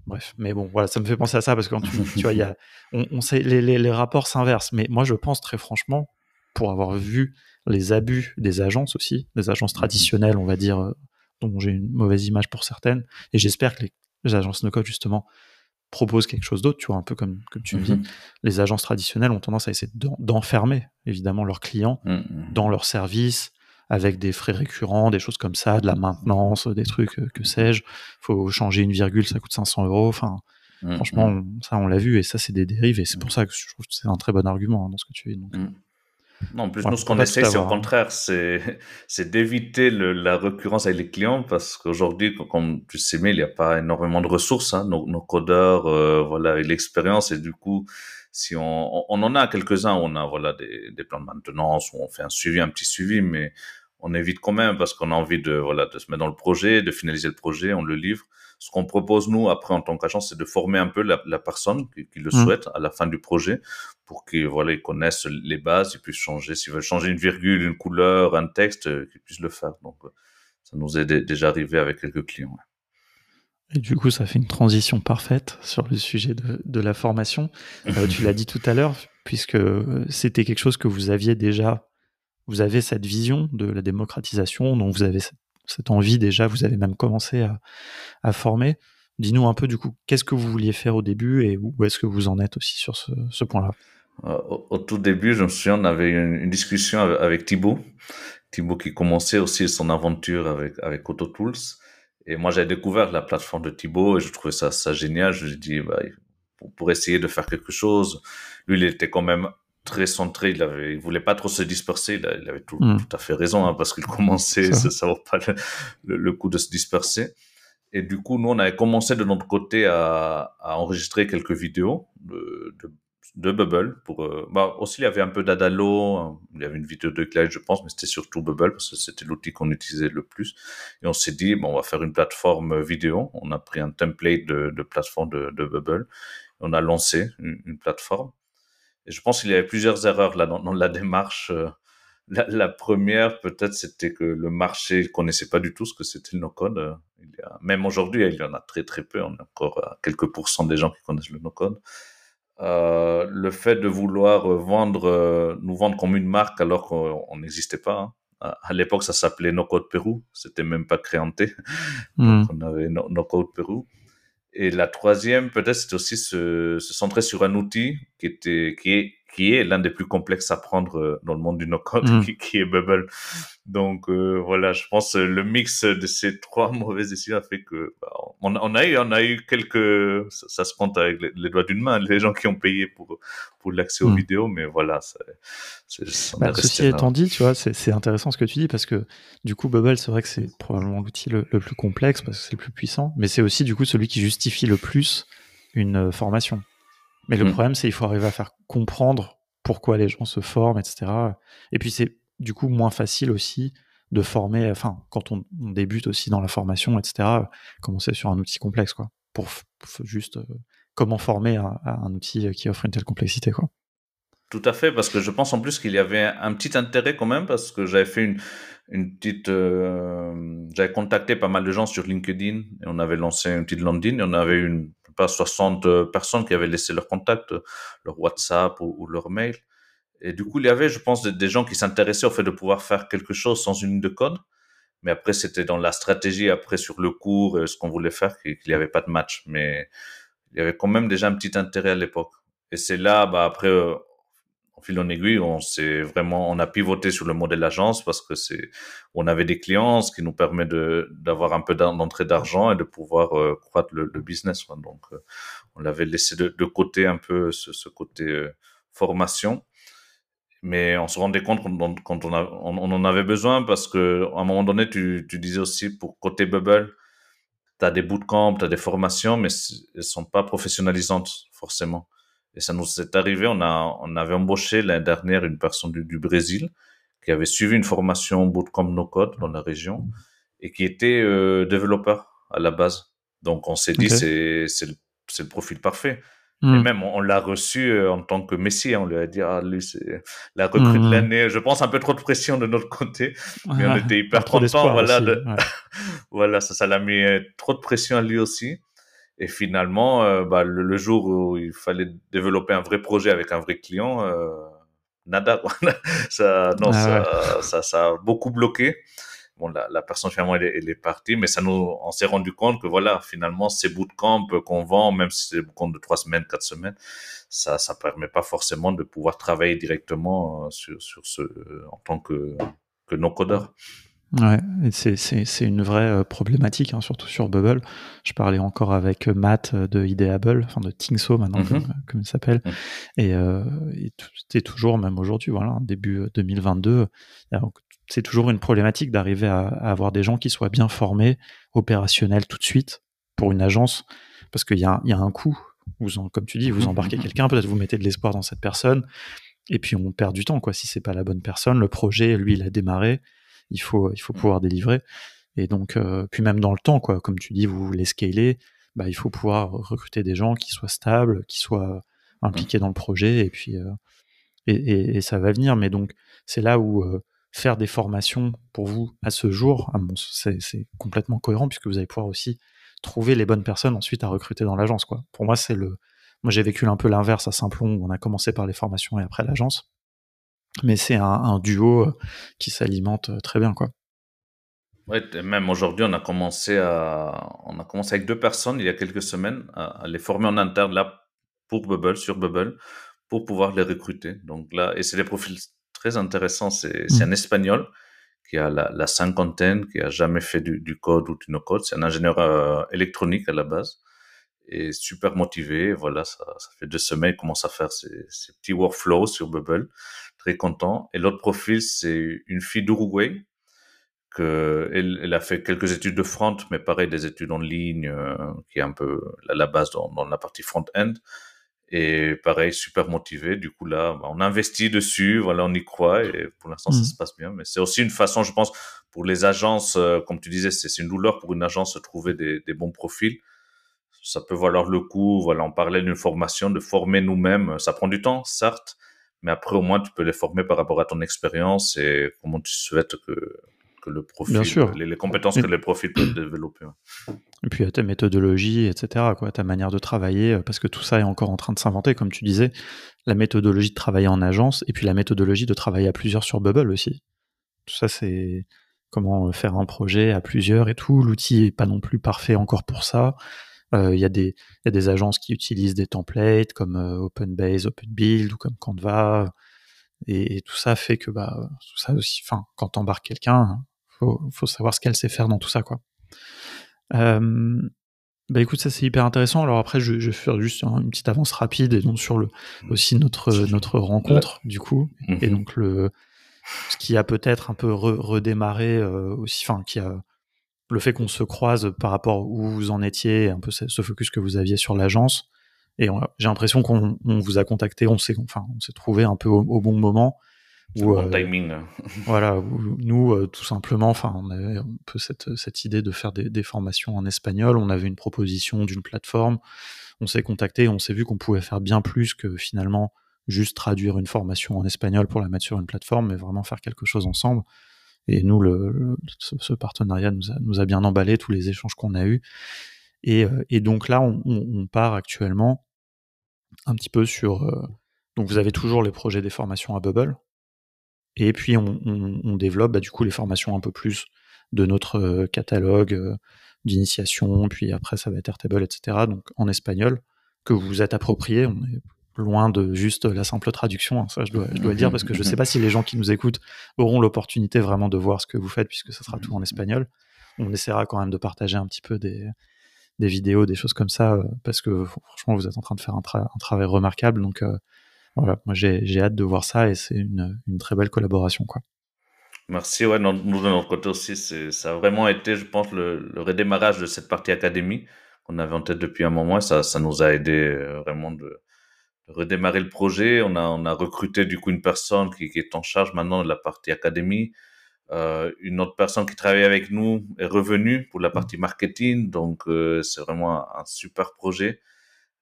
bref, mais bon, voilà, ça me fait penser à ça parce que quand tu, vois, y a, on, sait, les, les, rapports s'inversent, mais moi je pense très franchement, pour avoir vu les abus des agences aussi, des agences traditionnelles, on va dire, euh, dont j'ai une mauvaise image pour certaines, et j'espère que les, agences no-code justement proposent quelque chose d'autre, tu vois, un peu comme, comme tu me dis. Mhm. Les agences traditionnelles ont tendance à essayer d'enfermer évidemment leurs clients mhm. dans leurs services, avec des frais récurrents, des choses comme ça, de la maintenance, des trucs, euh, que sais-je. Faut changer une virgule, ça coûte 500 euros. Enfin, mm, franchement, mm. ça, on l'a vu, et ça, c'est des dérives, et c'est pour ça que je trouve que c'est un très bon argument hein, dans ce que tu dis. Donc. Mm. Non, en plus, nous, ce qu'on essaie, c'est au contraire, c'est, c'est d'éviter la récurrence avec les clients parce qu'aujourd'hui, comme tu sais, mais il n'y a pas énormément de ressources, hein, nos, nos, codeurs, euh, voilà, et l'expérience, et du coup, si on, on en a quelques-uns, on a, voilà, des, des plans de maintenance, où on fait un suivi, un petit suivi, mais on évite quand même parce qu'on a envie de, voilà, de se mettre dans le projet, de finaliser le projet, on le livre. Ce qu'on propose, nous, après, en tant qu'agence, c'est de former un peu la, personne qui, le mmh. souhaite à la fin du projet pour qu'ils voilà, ils connaissent les bases, ils puissent changer. S'ils veulent changer une virgule, une couleur, un texte, euh, qu'ils puissent le faire. Donc, euh, ça nous est déjà arrivé avec quelques clients. Et du coup, ça fait une transition parfaite sur le sujet de, la formation. Euh, tu l'as dit tout à l'heure, puisque c'était quelque chose que vous aviez déjà vous avez cette vision de la démocratisation, donc vous avez cette envie déjà, vous avez même commencé à, former. Dis-nous un peu du coup, qu'est-ce que vous vouliez faire au début et où est-ce que vous en êtes aussi sur ce, point-là? Euh, au, tout début, je me souviens, on avait une, discussion avec, Thibaut, Thibaut qui commençait aussi son aventure avec, avec AutoTools. Et moi, j'avais découvert la plateforme de Thibaut et je trouvais ça, génial. Je lui ai dit, bah, pour, essayer de faire quelque chose, lui, il était quand même très centré. Il avait, il voulait pas trop se disperser. Il, avait tout, hmm. tout, à fait raison, hein, parce qu'il commençait, ça, ça vaut pas le, coup de se disperser. Et du coup, nous, on avait commencé de notre côté à, à enregistrer quelques vidéos de, de, de Bubble. Pour, euh, bah, aussi, il y avait un peu d'Adalo. Hein. Il y avait une vidéo de Clyde, je pense, mais c'était surtout Bubble parce que c'était l'outil qu'on utilisait le plus. Et on s'est dit, bon, on va faire une plateforme vidéo. On a pris un template de, de plateforme de, de Bubble. On a lancé une plateforme je pense qu'il y avait plusieurs erreurs là dans, la démarche. Euh, la, première, peut-être, c'était que le marché connaissait pas du tout ce que c'était le no-code. Euh, même aujourd'hui, il y en a très très peu. On est encore à quelques pourcents des gens qui connaissent le no-code. Euh, le fait de vouloir vendre, nous vendre comme une marque alors qu'on n'existait pas. Hein. À, l'époque, ça s'appelait No Code Pérou. C'était même pas créanté. Hmm. on avait no, no, Code Pérou. Et la troisième, peut-être, c'est aussi se, se, centrer sur un outil qui était, qui est, qui est l'un des plus complexes à prendre euh, dans le monde du no-code, mm. qui, est Bubble. Donc euh, voilà, je pense euh, le mix de ces trois mauvaises décisions a fait que bah, on, on, a eu, on a eu quelques, ça, se compte avec les, doigts d'une main, les gens qui ont payé pour pour l'accès aux mm. vidéos, mais voilà. c'est bah, ceci étant dit, tu vois, c'est intéressant ce que tu dis parce que du coup Bubble, c'est vrai que c'est probablement l'outil le, le, plus complexe parce que c'est le plus puissant, mais c'est aussi du coup celui qui justifie le plus une formation. Mais le mm. problème, c'est qu'il faut arriver à faire comprendre pourquoi les gens se forment, etc. Et puis c'est du coup moins facile aussi de former, enfin, quand on, débute aussi dans la formation, etc., commencer sur un outil complexe, quoi, pour, juste euh, comment former un outil qui offre une telle complexité, quoi. Tout à fait, parce que je pense en plus qu'il y avait un petit intérêt quand même, parce que j'avais fait une, une petite, euh, j'avais contacté pas mal de gens sur LinkedIn et on avait lancé une petite landing et on avait une pas 60 personnes qui avaient laissé leur contact, leur WhatsApp ou, leur mail. Et du coup, il y avait, je pense, des, gens qui s'intéressaient au fait de pouvoir faire quelque chose sans une ligne de code. Mais après, c'était dans la stratégie, après sur le cours, ce qu'on voulait faire, qu'il n'y avait pas de match. Mais il y avait quand même déjà un petit intérêt à l'époque. Et c'est là, bah, après, euh, en fil en aiguille, on s'est vraiment, on a pivoté sur le modèle agence parce que c'est, on avait des clients, ce qui nous permet de, d'avoir un peu d'entrée d'argent et de pouvoir euh, croître le, business. Donc, euh, on l'avait laissé de, côté un peu ce, côté formation mais on se rendait compte quand, on, en avait besoin parce que à un moment donné, tu, tu disais aussi pour côté Bubble, tu as des bootcamps, tu as des formations, mais elles sont pas professionnalisantes forcément. Et ça nous est arrivé, on, a, on avait embauché l'année dernière une personne du, du, Brésil qui avait suivi une formation bootcamp no-code dans la région et qui était euh, développeur à la base. Donc on s'est dit, c'est le, le profil parfait. Et hmm. même, on, l'a reçu euh, en tant que Messie. Hein. On lui a dit, ah, lui, c'est la recrue de hmm. l'année. Je pense un peu trop de pression de notre côté. Mais on était hyper contents. Voilà, voilà, ça, ça l'a mis euh, trop de pression à lui aussi. Et finalement, euh, bah, le, jour où il fallait développer un vrai projet avec un vrai client, nada. ça, non, ah ça, ça, ça, a beaucoup bloqué bon, la, la personne finalement elle est, elle est, partie, mais ça nous, on s'est rendu compte que voilà, finalement ces bootcamps qu'on vend, même si c'est des bootcamps de trois semaines, quatre semaines, ça, ça permet pas forcément de pouvoir travailler directement euh, sur, sur ce, en tant que, que non-codeur. Ouais, c'est une vraie euh, problématique, hein, surtout sur Bubble. Je parlais encore avec Matt de Ideable, enfin de Tingso maintenant, comme, mm-hmm. comme, il s'appelle. Mm. Et, euh, c'était toujours, même aujourd'hui, voilà, début 2022, c'est toujours une problématique d'arriver à, avoir des gens qui soient bien formés, opérationnels tout de suite pour une agence, parce qu'il y, a, un coût. Vous comme tu dis, vous embarquez quelqu'un, peut-être vous mettez de l'espoir dans cette personne, et puis on perd du temps, quoi. Si c'est pas la bonne personne, le projet, lui, il a démarré, il faut, il faut pouvoir délivrer. Et donc, euh, puis même dans le temps, quoi, comme tu dis, vous voulez scaler, bah, il faut pouvoir recruter des gens qui soient stables, qui soient impliqués dans le projet, et puis euh, et, ça va venir. Mais donc, c'est là où euh, faire des formations pour vous à ce jour, c'est complètement cohérent puisque vous allez pouvoir aussi trouver les bonnes personnes ensuite à recruter dans l'agence. Quoi. Pour moi, c'est le. Moi, j'ai vécu un peu l'inverse à Simplon où on a commencé par les formations et après l'agence. Mais c'est un, duo euh, qui s'alimente euh, très bien, quoi. Ouais, même aujourd'hui, on a commencé à, on a commencé avec deux personnes il y a quelques semaines à, les former en interne là pour Bubble, sur Bubble, pour pouvoir les recruter. Donc là, et c'est des profils très intéressant. C'est mmh. un Espagnol qui a la, cinquantaine, qui a jamais fait du, code ou du no-code. C'est un ingénieur euh, électronique à la base et super motivé. Voilà, ça, ça fait deux semaines, il commence à faire ses, petits workflows sur Bubble. Très content. Et l'autre profil, c'est une fille d'Uruguay que elle, elle, a fait quelques études de front, mais pareil, des études en ligne, euh, qui est un peu la, la base dans, dans la partie front-end. Et pareil, super motivé. Du coup, là, bah, on investit dessus. Voilà, on y croit. Et pour l'instant, ça mmh. se passe bien. Mais c'est aussi une façon, je pense, pour les agences, euh, comme tu disais, c'est une douleur pour une agence de trouver des, des, bons profils. Ça peut valoir le coup. Voilà, on parlait d'une formation, de former nous-mêmes. Ça prend du temps, certes. Mais après, au moins, tu peux les former par rapport à ton expérience et comment tu souhaites que, que le profil, Bien sûr. Les, compétences que les profils peuvent développer. Et puis ta méthodologie, etc., quoi, ta manière de travailler, euh, parce que tout ça est encore en train de s'inventer, comme tu disais, la méthodologie de travailler en agence, et puis la méthodologie de travailler à plusieurs sur Bubble aussi. Tout ça, c'est comment faire un projet à plusieurs et tout. L'outil est pas non plus parfait encore pour ça. Euh, il y, y, a des agences qui utilisent des templates comme euh, OpenBase, OpenBuild ou comme Canva. Et, et, tout ça fait que bah, tout ça aussi, enfin, quand t'embarques quelqu'un, faut, faut savoir ce qu'elle sait faire dans tout ça, quoi. Euh, bah écoute, ça c'est hyper intéressant. Alors après, je, je vais faire juste une petite avance rapide et donc sur le mmh. aussi notre notre rencontre du coup et mmh donc le ce qui a peut-être un peu redémarré euh, aussi, enfin qui a le fait qu'on se croise par rapport où vous en étiez, un peu ce focus que vous aviez sur l'agence. Et j'ai l'impression qu'on vous a contacté, on s'est enfin on s'est trouvé un peu au bon moment ou, euh, timing. voilà, nous, euh, tout simplement, enfin, on avait un peu cette, cette idée de faire des, des, formations en espagnol. On avait une proposition d'une plateforme. On s'est contacté, on s'est vu qu'on pouvait faire bien plus que finalement juste traduire une formation en espagnol pour la mettre sur une plateforme, mais vraiment faire quelque chose ensemble. Et nous, ce, partenariat nous a, bien emballé, tous les échanges qu'on a eus. Et, euh, donc là, on, part actuellement un petit peu sur Donc vous avez toujours les projets des formations à Bubble. Et puis on, développe bah, du coup les formations un peu plus de notre catalogue d'initiation, puis après ça va être Airtable, etc. Donc en espagnol, que vous vous êtes approprié. On est loin de juste la simple traduction, hein, ça je dois, je dois le dire, parce que je ne sais pas si les gens qui nous écoutent auront l'opportunité vraiment de voir ce que vous faites, puisque ça sera tout en espagnol. On essaiera quand même de partager un petit peu des, des vidéos, des choses comme ça, parce que franchement, vous êtes en train de faire un, un travail remarquable. Donc voilà, moi j'ai hâte de voir ça et c'est une, une, très belle collaboration. quoi. Merci. Ouais, nous, de notre côté aussi, ça a vraiment été, je pense, le, redémarrage de cette partie académie qu'on avait en tête depuis un moment. Ça, ça nous a aidé euh, vraiment de, redémarrer le projet. On a, on a recruté du coup une personne qui, qui est en charge maintenant de la partie académie. Euh, une autre personne qui travaille avec nous est revenue pour la partie marketing. Donc, euh, c'est vraiment un, un, super projet.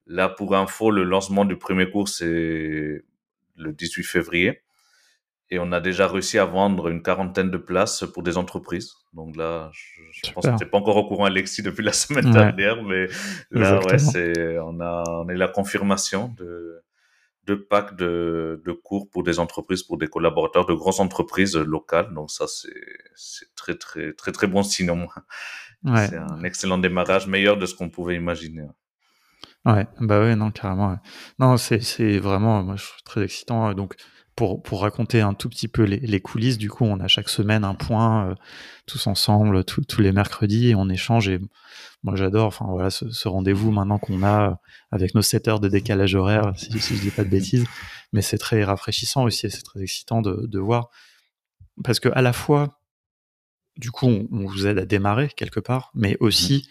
Là, pour info, le lancement du premier cours, c'est le 18 février et on a déjà réussi à vendre une quarantaine de places pour des entreprises. Donc là, je, pense que tu pas encore au courant, Alexis, depuis la semaine dernière, mais là, ouais, c'est, on a, on a la confirmation de deux packs de, de cours pour des entreprises, pour des collaborateurs de grosses entreprises locales. Donc ça, c'est, très, très, très, très bon Ouais. C'est un excellent démarrage, meilleur de ce qu'on pouvait imaginer. Ouais, bah ouais, non, carrément. Non, c'est, c'est vraiment, moi, je trouve très excitant. Donc, pour, pour raconter un tout petit peu les, les, coulisses, du coup, on a chaque semaine un point euh, tous ensemble, tous les mercredis, et on échange. Et moi, j'adore. Enfin voilà, ce, ce rendez-vous maintenant qu'on a euh, avec nos 7 heures de décalage horaire, si, si je dis pas de bêtises. Mais c'est très rafraîchissant aussi, et c'est très excitant de, de, voir parce que à la fois, du coup, on, on, vous aide à démarrer quelque part, mais aussi mmh.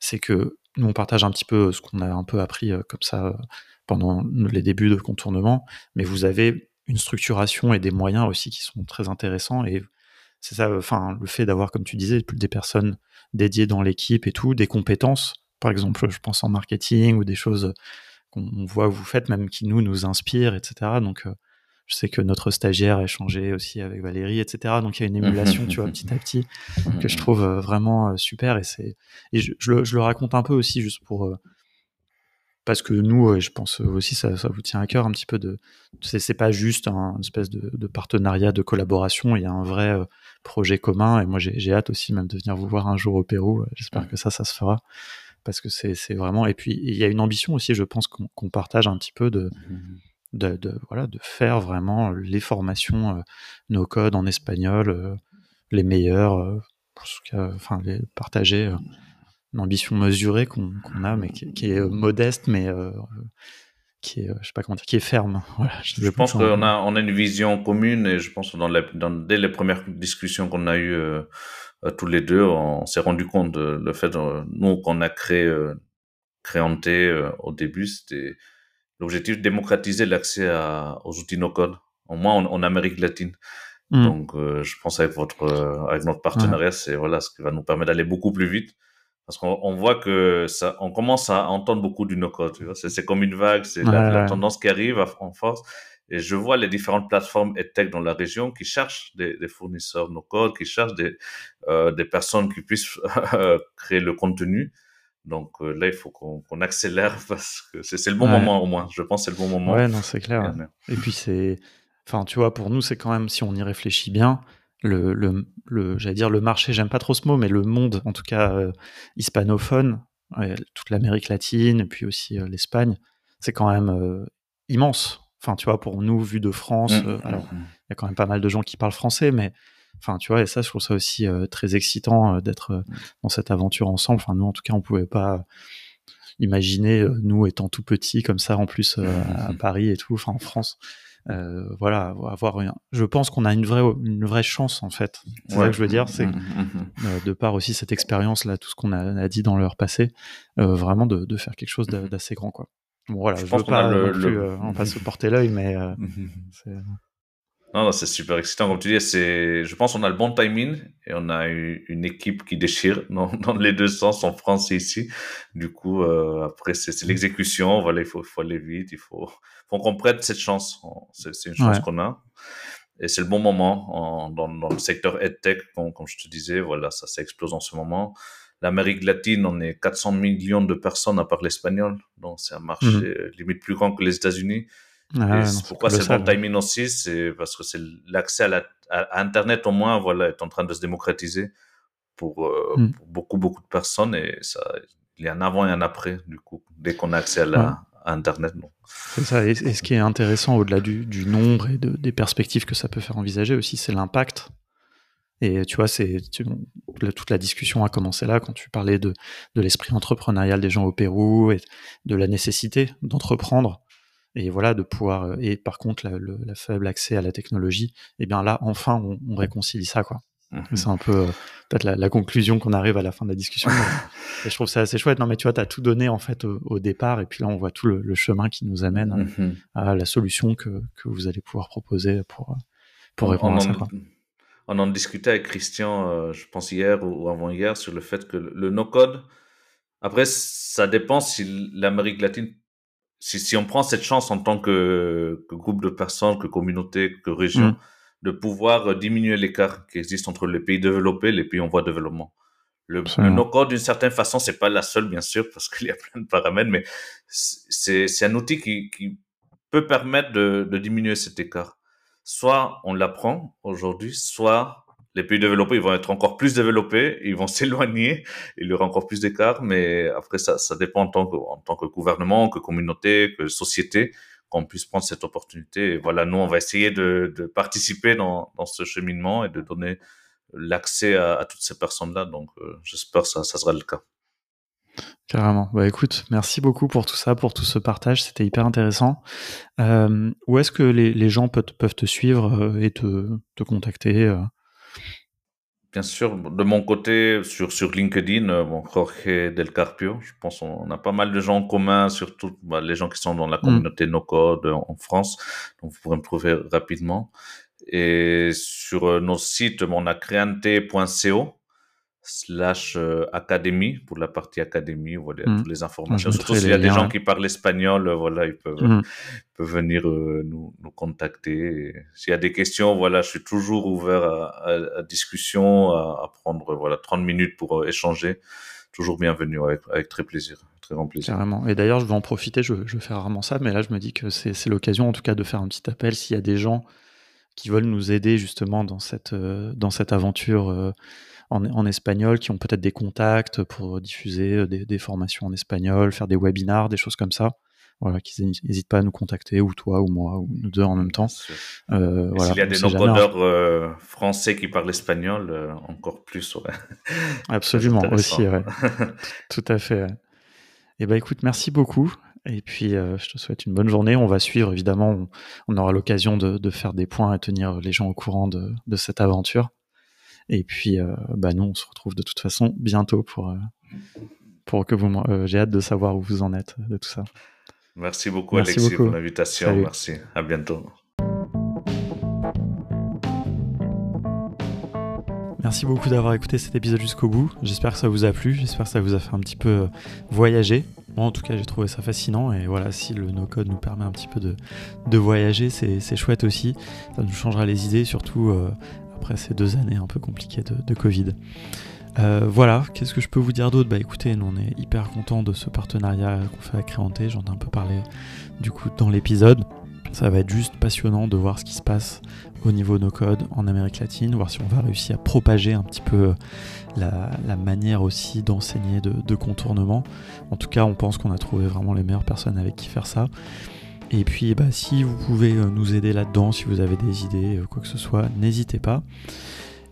c'est que nous on partage un petit peu ce qu'on a un peu appris euh, comme ça pendant les débuts de contournement, mais vous avez une structuration et des moyens aussi qui sont très intéressants. Et c'est ça, enfin, le fait d'avoir, comme tu disais, des personnes dédiées dans l'équipe et tout, des compétences, par exemple, je pense en marketing ou des choses qu'on voit que vous faites, même qui nous, nous inspirent, etc. Donc, euh, je sais que notre stagiaire a échangé aussi avec Valérie, etc. Donc, il y a une émulation, tu vois, petit à petit, que je trouve euh, vraiment euh, super. Et c'est, et je, le, je, le, raconte un peu aussi juste pour, parce que nous, je pense aussi ça, ça vous tient à cœur un petit peu de. C'est pas juste un espèce de, de, partenariat, de collaboration. Il y a un vrai euh, projet commun. Et moi, j'ai hâte aussi même de venir vous voir un jour au Pérou. J'espère que ça, ça se fera parce que c'est vraiment. Et puis il y a une ambition aussi, je pense qu'on partage un petit peu de. De, de, voilà, de faire vraiment les formations, euh, nos codes en espagnol, euh, les meilleurs, enfin les partager une ambition mesurée qu'on a, mais qui, est euh, modeste, mais euh, qui est, je sais pas comment dire, qui est ferme. Voilà, je, pense qu'on a, on a une vision commune et je pense que dans, dans dès les premières discussions qu'on a eues euh, tous les deux, on, s'est rendu compte de le fait, nous, qu'on a créé euh, Créanté au début, c'était l'objectif de démocratiser l'accès aux outils no-code, au moins en, Amérique latine. Hmm. Donc, je pense avec votre, avec notre partenariat, c'est voilà ce qui va nous permettre d'aller beaucoup plus vite parce qu'on voit que ça, on commence à entendre beaucoup du no-code. C'est comme une vague, c'est la, tendance qui arrive en force. Et je vois les différentes plateformes et tech dans la région qui cherchent des, des fournisseurs no-code, qui cherchent des, euh, des personnes qui puissent créer le contenu. Donc euh, là, il faut qu'on accélère parce que c'est le bon moment au moins. Je pense que c'est le bon moment. Ouais, non, c'est clair. Et puis c'est, enfin, tu vois, pour nous, c'est quand même, si on y réfléchit bien, le, le, le j'allais dire le marché, j'aime pas trop ce mot, mais le monde, en tout cas euh, hispanophone, toute l'Amérique latine, puis aussi euh, l'Espagne, c'est quand même euh, immense. Enfin, tu vois, pour nous, vu de France, mmh, mmh, mmh. il y a quand même pas mal de gens qui parlent français, mais enfin, tu vois, et ça, je trouve ça aussi très excitant d'être dans cette aventure ensemble. Enfin, nous, en tout cas, on pouvait pas imaginer, nous étant tout petits comme ça, en plus à Paris et tout, enfin en France. Euh, voilà, avoir je pense qu'on a une vraie, une vraie chance en fait. C'est ça que je veux dire, c'est mmh, mmh, mmh. Euh, de par aussi cette expérience là, tout ce qu'on a, dit dans leur passé, euh, vraiment de, de, faire quelque chose d'assez grand quoi. Bon voilà, je, je pense veux pas le, plus, on passe se porter l'œil, mais non, non c'est super excitant. Comme tu dis, c'est, je pense qu'on a le bon timing et on a une équipe qui déchire dans, dans les deux sens en France et ici. Du coup, euh, après, c'est l'exécution. Voilà, il faut, faut aller vite. Il faut, faut qu'on prête cette chance. C'est une chance qu'on a. Et c'est le bon moment en, dans, dans, le secteur EdTech, comme, comme, je te disais. Voilà, ça s'explose en ce moment. L'Amérique latine, on est 400 millions de personnes à parler espagnol. Donc, c'est un marché mmh limite plus grand que les États-Unis. Ah pourquoi c'est bon timing aussi C'est parce que c'est l'accès à, à, Internet au moins voilà est en train de se démocratiser pour, euh, hmm. beaucoup beaucoup de personnes et ça il y a un avant et un après du coup dès qu'on a accès à, la, Internet. C'est ça. Et, ce qui est intéressant au-delà du, du, nombre et de, des perspectives que ça peut faire envisager aussi, c'est l'impact et tu vois, c'est toute la discussion a commencé là quand tu parlais de, de l'esprit entrepreneurial des gens au Pérou et de la nécessité d'entreprendre et voilà de pouvoir euh, et par contre la, le faible accès à la technologie. Et eh bien là, enfin, on, réconcilie ça quoi. Mmh c'est un peu euh, peut-être la, conclusion qu'on arrive à la fin de la discussion. et je trouve ça assez chouette. Non, mais tu vois, tu as tout donné en fait au, départ, et puis là, on voit tout le, chemin qui nous amène mmh à, la solution que, que, vous allez pouvoir proposer pour, pour répondre à ça. Quoi on en discutait avec Christian, euh, je pense hier ou avant-hier, sur le fait que le no-code, après, ça dépend si l'Amérique latine, si, si, on prend cette chance en tant que, groupe de personnes, que communauté, que région, mm. de pouvoir diminuer l'écart qui existe entre les pays développés et les pays en voie de développement. Le, no-code, d'une certaine façon, c'est pas la seule, bien sûr, parce qu'il y a plein de paramètres, mais c'est un outil qui, qui peut permettre de, de diminuer cet écart soit on l'apprend aujourd'hui, soit les pays développés ils vont être encore plus développés, ils vont s'éloigner, il y aura encore plus d'écart, mais après ça, ça dépend en tant que, en tant que gouvernement, que communauté, que société, qu'on puisse prendre cette opportunité. Et voilà, nous, on va essayer de, participer dans, ce cheminement et de donner l'accès à, toutes ces personnes-là. Donc, euh, j'espère que ça, sera le cas. Carrément. Bah écoute, merci beaucoup pour tout ça, pour tout ce partage, c'était hyper intéressant. Euh, où est-ce que les, gens peuvent, te suivre euh, et te, te contacter? Bien sûr, de mon côté, sur, sur LinkedIn, bon, Jorge Del Carpio, je pense qu'on a pas mal de gens en commun, surtout bah, les gens qui sont dans la mm. communauté NoCode en France, donc vous pourrez me trouver rapidement. Et sur nos sites, on a créante.co, slash euh, académie pour la partie académie voilà mmh. toutes les informations. surtout s'il y a des gens qui parlent espagnol euh, voilà ils peuvent, mmh. peuvent venir euh, nous, nous contacter. S'il y a des questions voilà je suis toujours ouvert à, à, discussion à, à, prendre voilà 30 minutes pour échanger. Toujours bienvenue avec, avec très plaisir très grand plaisir. Carrément. Et d'ailleurs je vais en profiter je, je fais rarement ça mais là je me dis que c'est l'occasion en tout cas de faire un petit appel. S'il y a des gens qui veulent nous aider justement dans cette dans cette aventure en, espagnol, qui ont peut-être des contacts pour diffuser euh, des, formations en espagnol, faire des webinars, des choses comme ça. Voilà, qu'ils n'hésitent pas à nous contacter, ou toi, ou moi, ou nous deux en même temps. Euh, S'il y a des encodeurs euh, français qui parlent espagnol, euh, encore plus. Ouais. Absolument, aussi, ouais. Tout à fait. Et eh ben, écoute, merci beaucoup. Et puis, je te souhaite une bonne journée. On va suivre, évidemment. On, aura l'occasion de, de, faire des points et tenir les gens au courant de, de cette aventure. Et puis, euh, bah, nous, on se retrouve de toute façon bientôt pour, euh, pour que vous. Euh, j'ai hâte de savoir où vous en êtes de tout ça. Merci beaucoup, Alexis, pour l'invitation. Merci. À bientôt. Merci beaucoup d'avoir écouté cet épisode jusqu'au bout. J'espère que ça vous a plu. J'espère que ça vous a fait un petit peu voyager. Moi, en tout cas, j'ai trouvé ça fascinant. Et voilà, si le no-code nous permet un petit peu de, de voyager, c'est chouette aussi. Ça nous changera les idées, surtout après ces deux années un peu compliquées de, Covid. Euh, voilà, qu'est-ce que je peux vous dire d'autre? Bah écoutez, nous on est hyper content de ce partenariat qu'on fait avec Créanté, j'en ai un peu parlé du coup dans l'épisode. Ça va être juste passionnant de voir ce qui se passe au niveau no code en Amérique latine, voir si on va réussir à propager un petit peu la, manière aussi d'enseigner de, de, contournement. En tout cas, on pense qu'on a trouvé vraiment les meilleures personnes avec qui faire ça. Et puis bah, si vous pouvez euh, nous aider là-dedans, si vous avez des idées, euh, quoi que ce soit, n'hésitez pas.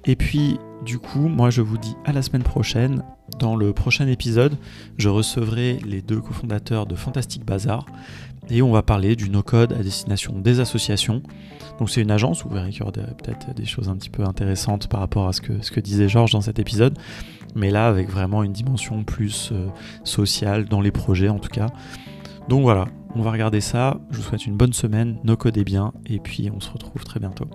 Et puis du coup, moi je vous dis à la semaine prochaine. Dans le prochain épisode, je recevrai les deux cofondateurs de Fantastic Bazar et on va parler du no-code à destination des associations. Donc c'est une agence, vous verrez qu'il y aura peut-être des choses un petit peu intéressantes par rapport à ce que, ce que disait Georges dans cet épisode, mais là avec vraiment une dimension plus euh, sociale dans les projets en tout cas. Donc voilà, on va regarder ça. Je vous souhaite une bonne semaine, no codez bien, et puis on se retrouve très bientôt.